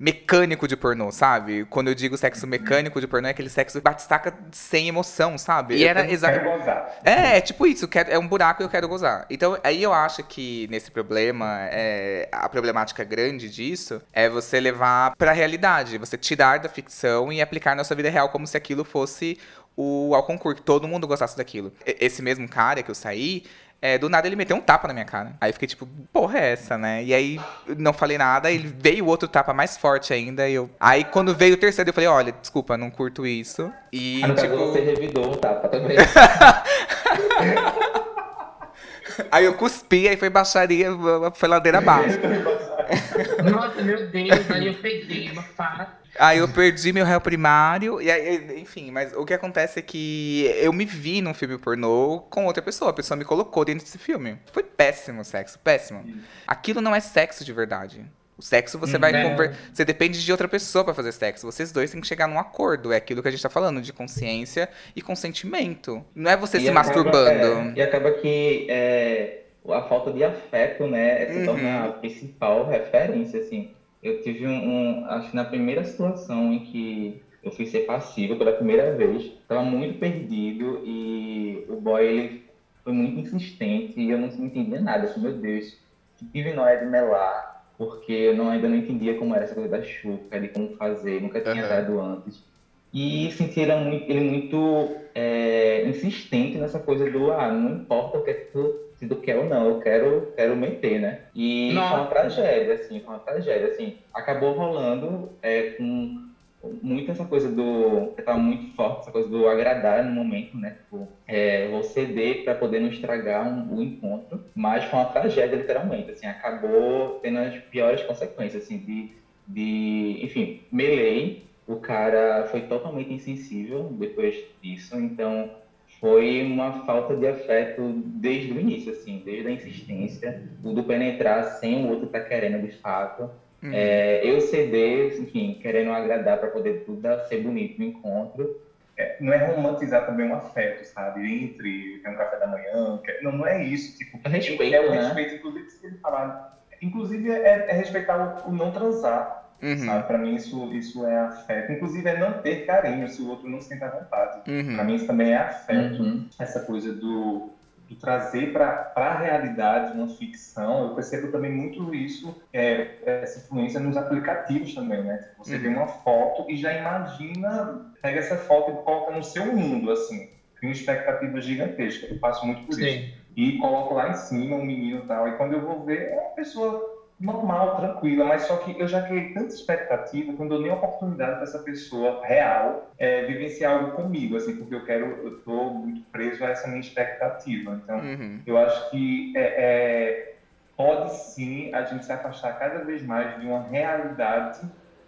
mecânico de pornô, sabe? Quando eu digo sexo mecânico de pornô, é aquele sexo batistaca sem emoção, sabe? E era Eu exatamente. Quero gozar. É, é tipo isso, quero- é um buraco e eu quero gozar. Então, aí eu acho que nesse problema, é, a problemática grande disso é você levar pra realidade, você tirar da ficção e aplicar na sua vida real como se aquilo fosse o ao concurso, que todo mundo gostasse daquilo. Esse mesmo cara que eu saí, é, do nada ele meteu um tapa na minha cara. Aí eu fiquei tipo, porra é essa, né? E aí não falei nada, ele veio outro tapa mais forte ainda. E eu... Aí quando veio o terceiro, eu falei, olha, desculpa, não curto isso. E Ah, tipo. você revidou um tapa também. Aí eu cuspi, aí foi baixaria, foi ladeira abaixo. Nossa, meu Deus, aí eu peguei uma faca. Aí eu perdi meu réu primário, e aí, enfim, mas o que acontece é que eu me vi num filme pornô com outra pessoa, a pessoa me colocou dentro desse filme. Foi péssimo o sexo, péssimo. Aquilo não é sexo de verdade. O sexo você vai É. conver... Você depende de outra pessoa pra fazer sexo. Vocês dois têm que chegar num acordo. É aquilo que a gente tá falando, de consciência e consentimento. Não é você E se acaba- masturbando. é, e acaba que é, a falta de afeto, né, se Uhum. torna a principal referência, assim. Eu tive um, um- acho que na primeira situação em que eu fui ser passivo pela primeira vez, estava muito perdido e o boy, ele foi muito insistente e eu não entendia nada. Eu falei, meu Deus, que é de melar, porque eu não, ainda não entendia como era essa coisa da chuca, de como fazer, nunca tinha Aham. dado antes. E senti ele muito, ele muito é, insistente nessa coisa do, ah, não importa o que é que tu, se tu quer ou não, eu quero, quero meter, né? E foi uma tragédia, assim, foi uma tragédia, assim. Acabou rolando é, com muito essa coisa do, que tava muito forte, essa coisa do agradar no momento, né? Tipo, é, vou ceder para poder não estragar um, o encontro, mas foi uma tragédia, literalmente, assim, acabou tendo as piores consequências, assim, de, de enfim, melei, o cara foi totalmente insensível depois disso, então foi uma falta de afeto desde o início, assim, desde a insistência, o do penetrar sem o outro estar querendo de fato. Uhum. É, eu ceder, enfim, querendo agradar para poder tudo dar- ser bonito no encontro. Não é romantizar também um afeto, sabe? Entre ter um café da manhã. que- Não, não é isso. Tipo, É respeito, é o né? respeito, inclusive, se ele falar. Inclusive, é, é respeitar o, o não transar. Uhum. Sabe? Pra mim, isso, isso é afeto. Inclusive, é não ter carinho se o outro não sente à vontade. Uhum. Pra mim, isso também é afeto. Uhum. Essa coisa do, do trazer para a realidade uma ficção. Eu percebo também muito isso, é, essa influência nos aplicativos também, né? Você Uhum. vê uma foto e já imagina, pega essa foto e coloca no seu mundo, assim. Tem uma expectativa gigantesca. Eu passo muito por isso Sim. e coloco lá em cima um menino e tal. E quando eu vou ver, é uma pessoa normal, tranquila, mas só que eu já criei tanta expectativa que não dou nem oportunidade para essa pessoa real é, vivenciar algo comigo, assim, porque eu quero, eu tô muito preso a essa minha expectativa. Então, Uhum. eu acho que é, é, pode sim a gente se afastar cada vez mais de uma realidade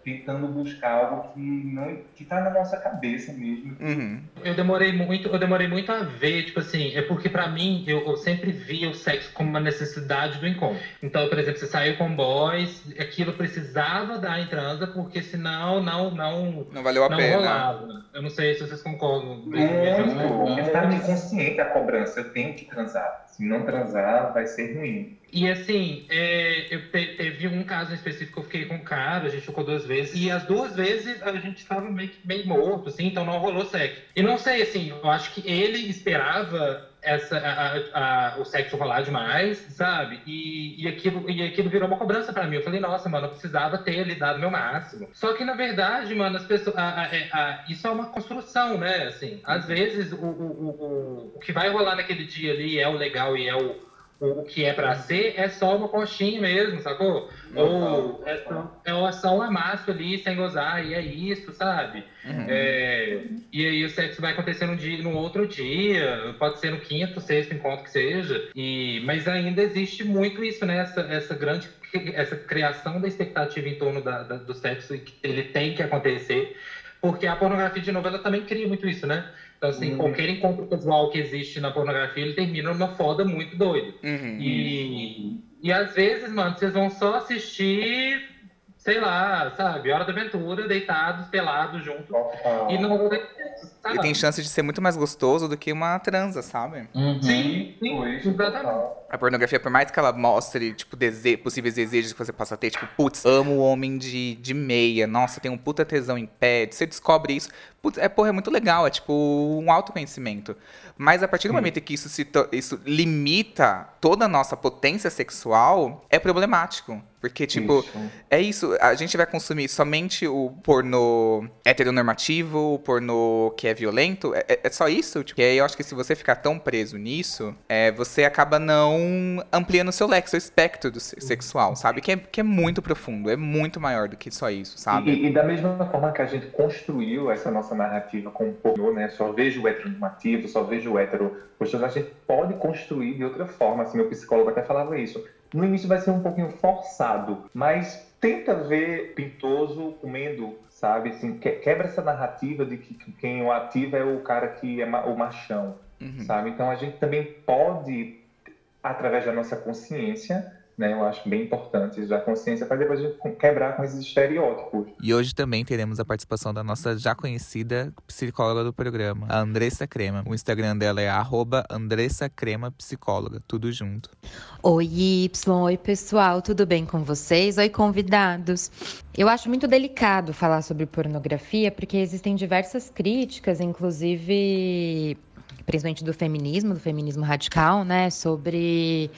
tentando buscar algo que não que está na nossa cabeça mesmo. Uhum. Eu demorei muito, eu demorei muito a ver, tipo assim, é porque pra mim eu, eu sempre via o sexo como uma necessidade do encontro. Então, por exemplo, você saiu com boys, aquilo precisava dar em transa, porque senão não não Não valeu a não pena. rolava. Eu não sei se vocês concordam. Muito, Uhum. é ficar inconsciente a cobrança. Eu tenho que transar. Se não transar, vai ser ruim. E assim, é, eu te- teve um caso específico que eu fiquei com o cara, a gente ficou duas vezes, e as duas vezes a gente estava meio que bem morto, assim, então não rolou sexo. E não sei, assim, eu acho que ele esperava essa, a- a- o sexo rolar demais, sabe? E, e, aquilo, e aquilo virou uma cobrança pra mim. Eu falei, nossa, mano, eu precisava ter ali dado meu máximo. Só que, na verdade, mano, as pessoas. a- é- isso é uma construção, né? Assim, às vezes o, o, o, o que vai rolar naquele dia ali é o legal e é o, o, que é pra ser, é só uma conchinha mesmo, sacou? Ou é só, é só um amasso ali sem gozar, e é isso, sabe? Uhum. É, e aí o sexo vai acontecer num dia, num outro dia, pode ser no quinto, sexto encontro que seja. E, mas ainda existe muito isso, né? Essa, essa grande essa criação da expectativa em torno da, da- do sexo e que ele tem que acontecer. Porque a pornografia, de novo, ela também cria muito isso, né? Então, assim, Uhum. qualquer encontro casual que existe na pornografia, ele termina numa foda muito doida. Uhum. E, e às vezes, mano, vocês vão só assistir, sei lá, sabe, Hora da Aventura, deitados, pelados juntos. E não vai sabe? E tem chance de ser muito mais gostoso do que uma transa, sabe? Uhum. Sim, sim, exatamente. A pornografia, por mais que ela mostre, tipo, dese possíveis desejos que você possa ter, tipo, putz, amo o homem de, de meia, nossa, tem um puta tesão em pé, você descobre isso, putz, é, porra, é muito legal, é tipo um autoconhecimento. Mas a partir do momento que isso, se isso limita toda a nossa potência sexual, é problemático. Porque, tipo, Isso. é isso, a gente vai consumir somente o pornô heteronormativo, o pornô que é violento, é, é- é só isso? Tipo, e aí eu acho que se você ficar tão preso nisso, é, você acaba não ampliando o seu leque, seu espectro do se- sexual, sabe? Que é, que é muito profundo, é muito maior do que só isso, sabe? E, e da mesma forma que a gente construiu essa nossa narrativa com o pornô, né? Só vejo o heteronormativo, só vejo o hétero gostoso, a gente pode construir de outra forma. Assim, meu psicólogo até falava isso. No início vai ser um pouquinho forçado, mas tenta ver pintoso comendo, sabe? Assim, que- quebra essa narrativa de que que quem o ativa é o cara que é o machão, Uhum. sabe? Então a gente também pode, através da nossa consciência, né? Eu acho bem importante usar a consciência para depois a gente quebrar com esses estereótipos. E hoje também teremos a participação da nossa já conhecida psicóloga do programa, a Andressa Crema. O Instagram dela é arroba Andressa Crema Psicóloga, tudo junto. Oi, Y, oi pessoal, tudo bem com vocês? Oi, convidados. Eu acho muito delicado falar sobre pornografia porque existem diversas críticas, inclusive, principalmente do feminismo, do feminismo radical, né, sobre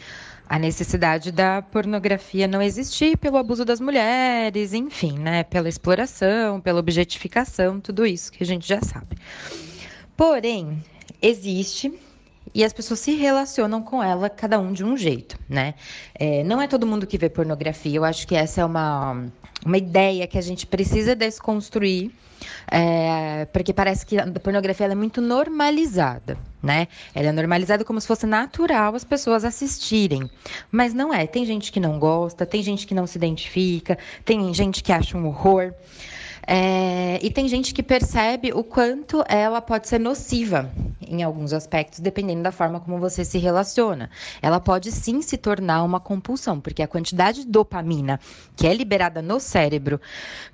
a necessidade da pornografia não existir pelo abuso das mulheres, enfim, né, pela exploração, pela objetificação, tudo isso que a gente já sabe. Porém, existe e as pessoas se relacionam com ela, cada um de um jeito, né? É, não é todo mundo que vê pornografia. Eu acho que essa é uma, uma ideia que a gente precisa desconstruir, é, porque parece que a pornografia é muito normalizada, né? Ela é normalizada como se fosse natural as pessoas assistirem, mas não é. Tem gente que não gosta, tem gente que não se identifica, tem gente que acha um horror. É, e tem gente que percebe o quanto ela pode ser nociva em alguns aspectos, dependendo da forma como você se relaciona. Ela pode sim se tornar uma compulsão, porque a quantidade de dopamina que é liberada no cérebro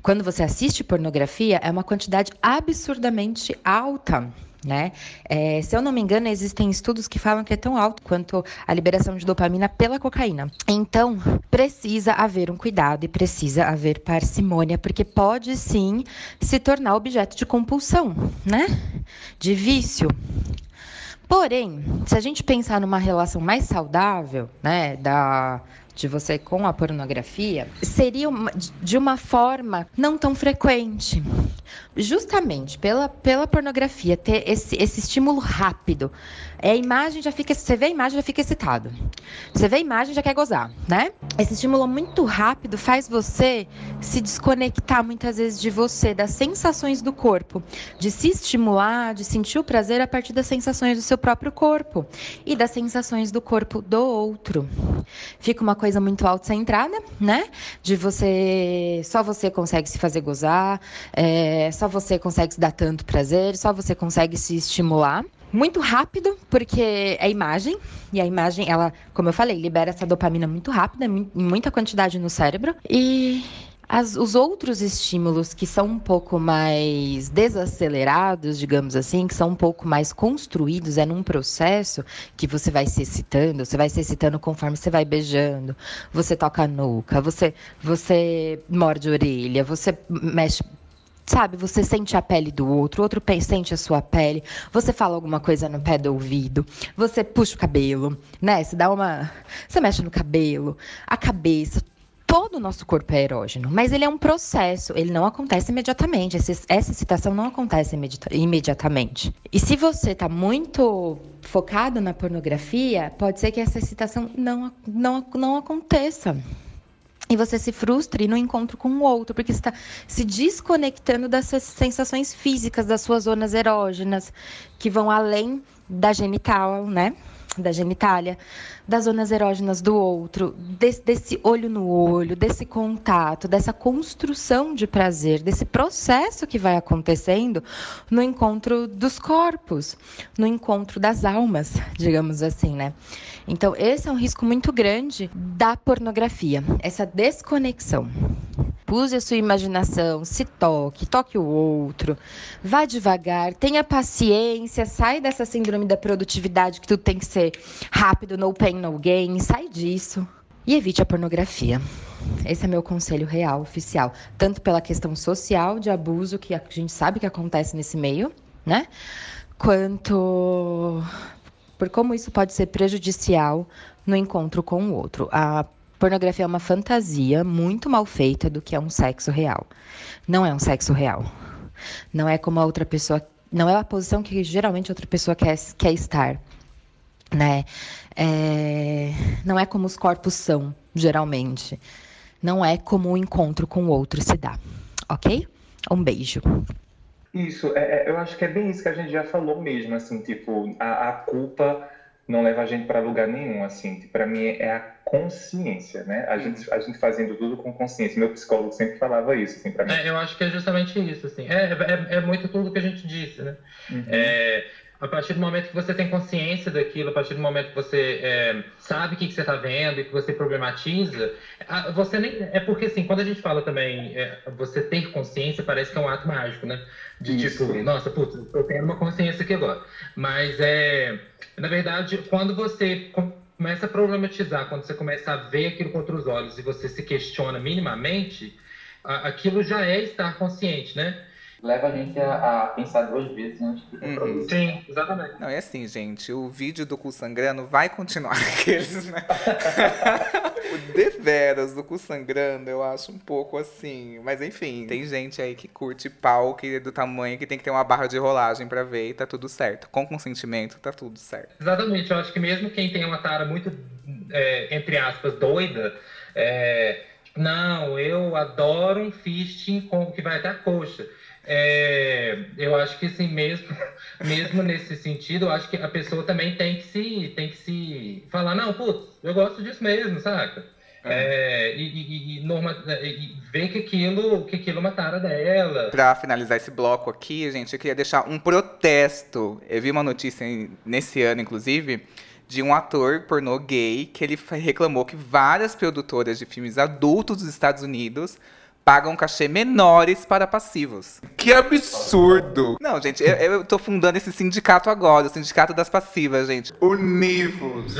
quando você assiste pornografia é uma quantidade absurdamente alta. Né? É, se eu não me engano, existem estudos que falam que é tão alto quanto a liberação de dopamina pela cocaína. Então, precisa haver um cuidado e precisa haver parcimônia, porque pode sim se tornar objeto de compulsão, né? De vício. Porém, se a gente pensar numa relação mais saudável, né, da de você com a pornografia seria uma, de uma forma não tão frequente. Justamente pela, pela pornografia ter esse, esse estímulo rápido. É a imagem já fica. Você vê a imagem já fica excitado. Você vê a imagem já quer gozar, né? Esse estímulo muito rápido faz você se desconectar muitas vezes de você, das sensações do corpo, de se estimular, de sentir o prazer a partir das sensações do seu próprio corpo e das sensações do corpo do outro. Fica uma coisa muito autocentrada, né? De você. Só você consegue se fazer gozar, é, só você consegue se dar tanto prazer, só você consegue se estimular. Muito rápido, porque é imagem, e a imagem, ela, como eu falei, libera essa dopamina muito rápida, em muita quantidade no cérebro. E as, os outros estímulos que são um pouco mais desacelerados, digamos assim, que são um pouco mais construídos, é num processo que você vai se excitando, você vai se excitando conforme você vai beijando, você toca a nuca, você, você morde a orelha, você mexe Sabe, você sente a pele do outro, o outro sente a sua pele, você fala alguma coisa no pé do ouvido, você puxa o cabelo, né? Você dá uma. Você mexe no cabelo, a cabeça, todo o nosso corpo é erógeno, mas ele é um processo, ele não acontece imediatamente. Essa, essa excitação não acontece imediatamente. E se você está muito focado na pornografia, pode ser que essa excitação não, não, não aconteça. E você se frustre no encontro com o outro, porque está se desconectando dessas sensações físicas, das suas zonas erógenas, que vão além da genital, né? da genitália, das zonas erógenas do outro, desse, desse, olho no olho, desse contato, dessa construção de prazer, desse processo que vai acontecendo no encontro dos corpos, no encontro das almas, digamos assim, né? Então, esse é um risco muito grande da pornografia, essa desconexão. Use a sua imaginação, se toque, toque o outro, vá devagar, tenha paciência, sai dessa síndrome da produtividade que tudo tem que ser rápido, no pain, no gain, sai disso. E evite a pornografia. Esse é meu conselho real, oficial. Tanto pela questão social de abuso, que a gente sabe que acontece nesse meio, né? Quanto por como isso pode ser prejudicial no encontro com o outro. A pornografia é uma fantasia muito mal feita do que é um sexo real. Não é um sexo real. Não é como a outra pessoa. Não é a posição que geralmente outra pessoa quer, quer estar. Né? É, não é como os corpos são, geralmente. Não é como o encontro com o outro se dá. Ok? Um beijo. Isso, é, é eu acho que é bem isso que a gente já falou mesmo, assim, tipo, a, a culpa não leva a gente para lugar nenhum, assim. Para mim é a consciência, né? A gente, a gente fazendo tudo com consciência. Meu psicólogo sempre falava isso, assim, para mim. É, eu acho que é justamente isso, assim. É, é, é muito tudo que a gente disse, né? Uhum. É, a partir do momento que você tem consciência daquilo, a partir do momento que você é, sabe o que, que você está vendo e que você problematiza, você nem é porque assim, quando a gente fala também, é, você ter consciência parece que é um ato mágico, né? De Isso. tipo, nossa, putz, eu tenho uma consciência aqui agora. Mas é, na verdade, quando você começa a problematizar, quando você começa a ver aquilo com outros olhos e você se questiona minimamente, aquilo já é estar consciente, né? Leva a gente a, a pensar duas vezes antes de uhum. Sim, exatamente. Não, é assim, gente, o vídeo do cu sangrando vai continuar aqueles, né? o deveras do cu sangrando, eu acho um pouco assim. Mas enfim, tem gente aí que curte pau que é do tamanho que tem que ter uma barra de rolagem para ver e tá tudo certo. Com consentimento, tá tudo certo. Exatamente, eu acho que mesmo quem tem uma tara muito, é, entre aspas, doida, é, não, eu adoro um fisting com que vai até a coxa. É, eu acho que assim, mesmo, mesmo nesse sentido, eu acho que a pessoa também tem que se, tem que se falar, não, putz, eu gosto disso mesmo, saca? É. É, e, e, e, norma, e, ver que aquilo, que aquilo é uma tara dela. Pra finalizar esse bloco aqui, gente, eu queria deixar um protesto. Eu vi uma notícia nesse ano, inclusive, de um ator pornô gay que ele reclamou que várias produtoras de filmes adultos dos Estados Unidos pagam cachê menores para passivos. Que absurdo! Não, gente, eu, eu tô fundando esse sindicato agora, o sindicato das passivas, gente. Univos!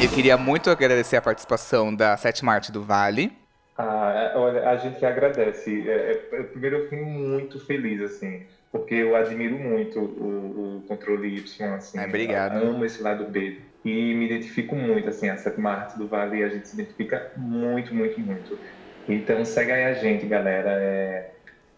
Eu queria muito agradecer a participação da Sete Marte do Vale. Ah, é, olha, a gente agradece. É, é, primeiro, eu fico muito feliz, assim, porque eu admiro muito o, o Controle Y, assim. É, obrigado. Eu amo esse lado B. E me identifico muito, assim, a Sétima Arte do Vale, a gente se identifica muito, muito, muito. Então, segue aí a gente, galera. É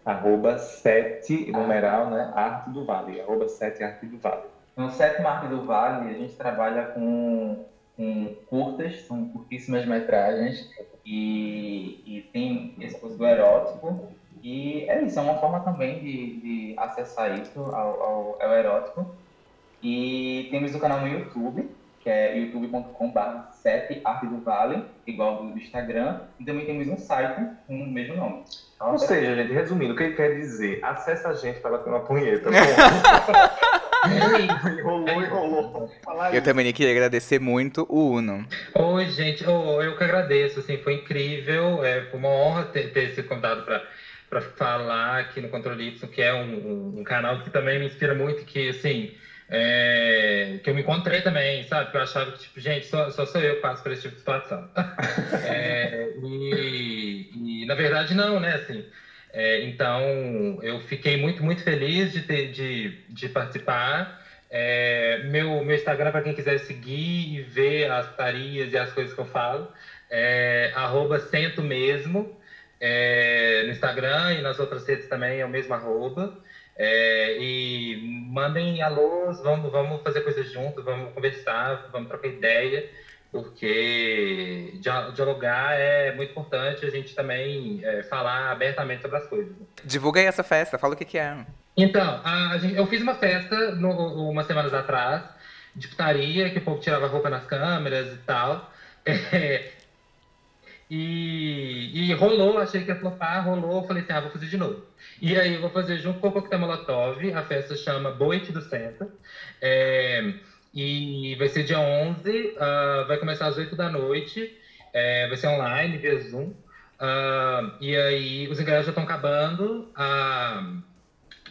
arroba 7, numeral, né? Arte do Vale. Arroba 7 Arte do Vale. No Sétima Arte do Vale, a gente trabalha com, com curtas, são curtíssimas metragens, e, e tem esse do erótico. E é isso, é uma forma também de, de acessar isso ao, ao, ao erótico. E temos o canal no YouTube, que é youtube.com.br 7 Arte do Vale, igual do Instagram. E também temos um site com o mesmo nome. Então, Ou seja, gente, resumindo, o que ele quer dizer? Acessa a gente para bater uma punheta. enrolou, enrolou. Eu também queria agradecer muito o Uno. Oi, gente. Oh, eu que agradeço. Assim, foi incrível. É, foi uma honra ter, ter sido convidado para falar aqui no Controle Y, que é um, um, canal que também me inspira muito, que assim. É, que eu me encontrei também, sabe? Que eu achava que, tipo, gente, só, só sou eu que passo por esse tipo de situação. é, e, e, na verdade, não, né? Assim, é, então, eu fiquei muito, muito feliz de, ter, de, de participar. É, meu, meu Instagram, para quem quiser seguir e ver as tarias e as coisas que eu falo, é arroba cento mesmo. É, no Instagram e nas outras redes também é o mesmo arroba. É, e mandem alôs, vamos, vamos fazer coisas juntos, vamos conversar, vamos trocar ideia, porque dialogar é muito importante, a gente também é, falar abertamente sobre as coisas. Divulga aí essa festa, fala o que, que é. Então, a, a gente, eu fiz uma festa no, umas semanas atrás, de putaria, que o povo tirava roupa nas câmeras e tal. É, e, e rolou, achei que ia flopar, rolou, falei assim, ah, vou fazer de novo. E aí vou fazer junto com o Coquetel Molotov, a festa chama Boite do Centro. É, e vai ser dia 11, uh, ah, vai começar às 8 da noite, é, vai ser online, via Zoom. Uh, e aí os ingressos já estão acabando. Uh,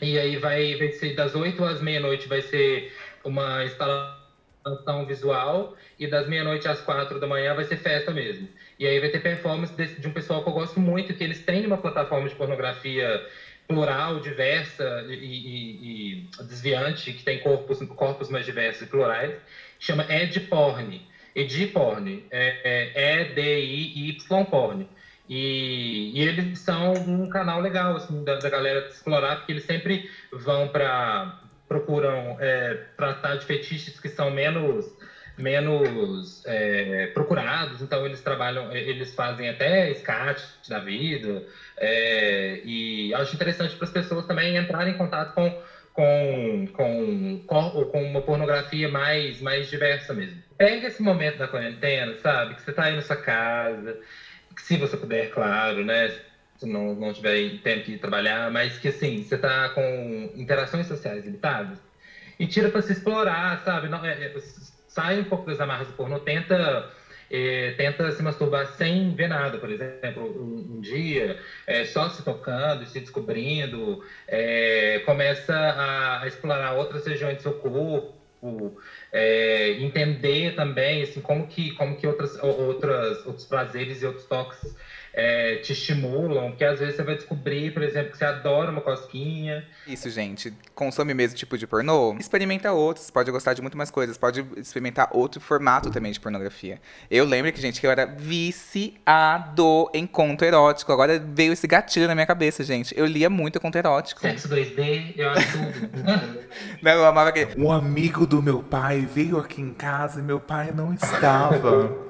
e aí vai, vai ser das 8 às meia-noite vai ser uma instalação visual e das meia-noite às quatro da manhã vai ser festa mesmo. E aí vai ter performance de, de um pessoal que eu gosto muito, que eles têm uma plataforma de pornografia plural, diversa e, e, e, desviante, que tem corpos, corpos mais diversos e plurais, chama Edporn. Edporn, é, é E-D-I-Y Porn. E, e, eles são um canal legal assim, da, da galera explorar, porque eles sempre vão para procuram é, tratar de fetiches que são menos menos é, procurados, então eles trabalham, eles fazem até scat da vida, é, e acho interessante para as pessoas também entrarem em contato com, com, com, com, uma pornografia mais, mais diversa mesmo. Pega esse momento da quarentena, sabe, que você está aí na sua casa, se você puder, claro, né, se não, não tiver tempo de trabalhar, mas que assim, você está com interações sociais limitadas, e tira para se explorar, sabe? Não, é, é, sai um pouco das amarras do pornô, tenta, é, tenta se masturbar sem ver nada, por exemplo, um, um dia, é, só se tocando, se descobrindo, é, começa a, a, explorar outras regiões do seu corpo, é, entender também assim, como que, como que outras, outras, outros prazeres e outros toques é, te estimulam, que às vezes você vai descobrir, por exemplo, que você adora uma cosquinha. Isso, gente. Consome o mesmo tipo de pornô? Experimenta outros. Pode gostar de muito mais coisas. Pode experimentar outro formato também de pornografia. Eu lembro que, gente, que eu era viciado em conto erótico. Agora veio esse gatilho na minha cabeça, gente. Eu lia muito conto erótico. Sexo 2D, eu acho tudo. Não, eu amava aquele. Um amigo do meu pai veio aqui em casa e meu pai não estava.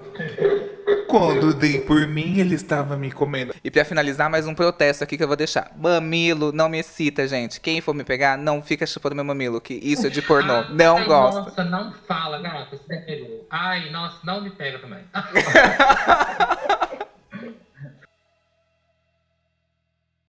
Quando dei por mim, ele estava me comendo. E pra finalizar, mais um protesto aqui que eu vou deixar. Mamilo não me excita, gente. Quem for me pegar, não fica chupando meu mamilo, que isso é de pornô. Ah, não ai, gosto. Nossa, não fala, gata, você Ai, nossa, não me pega também.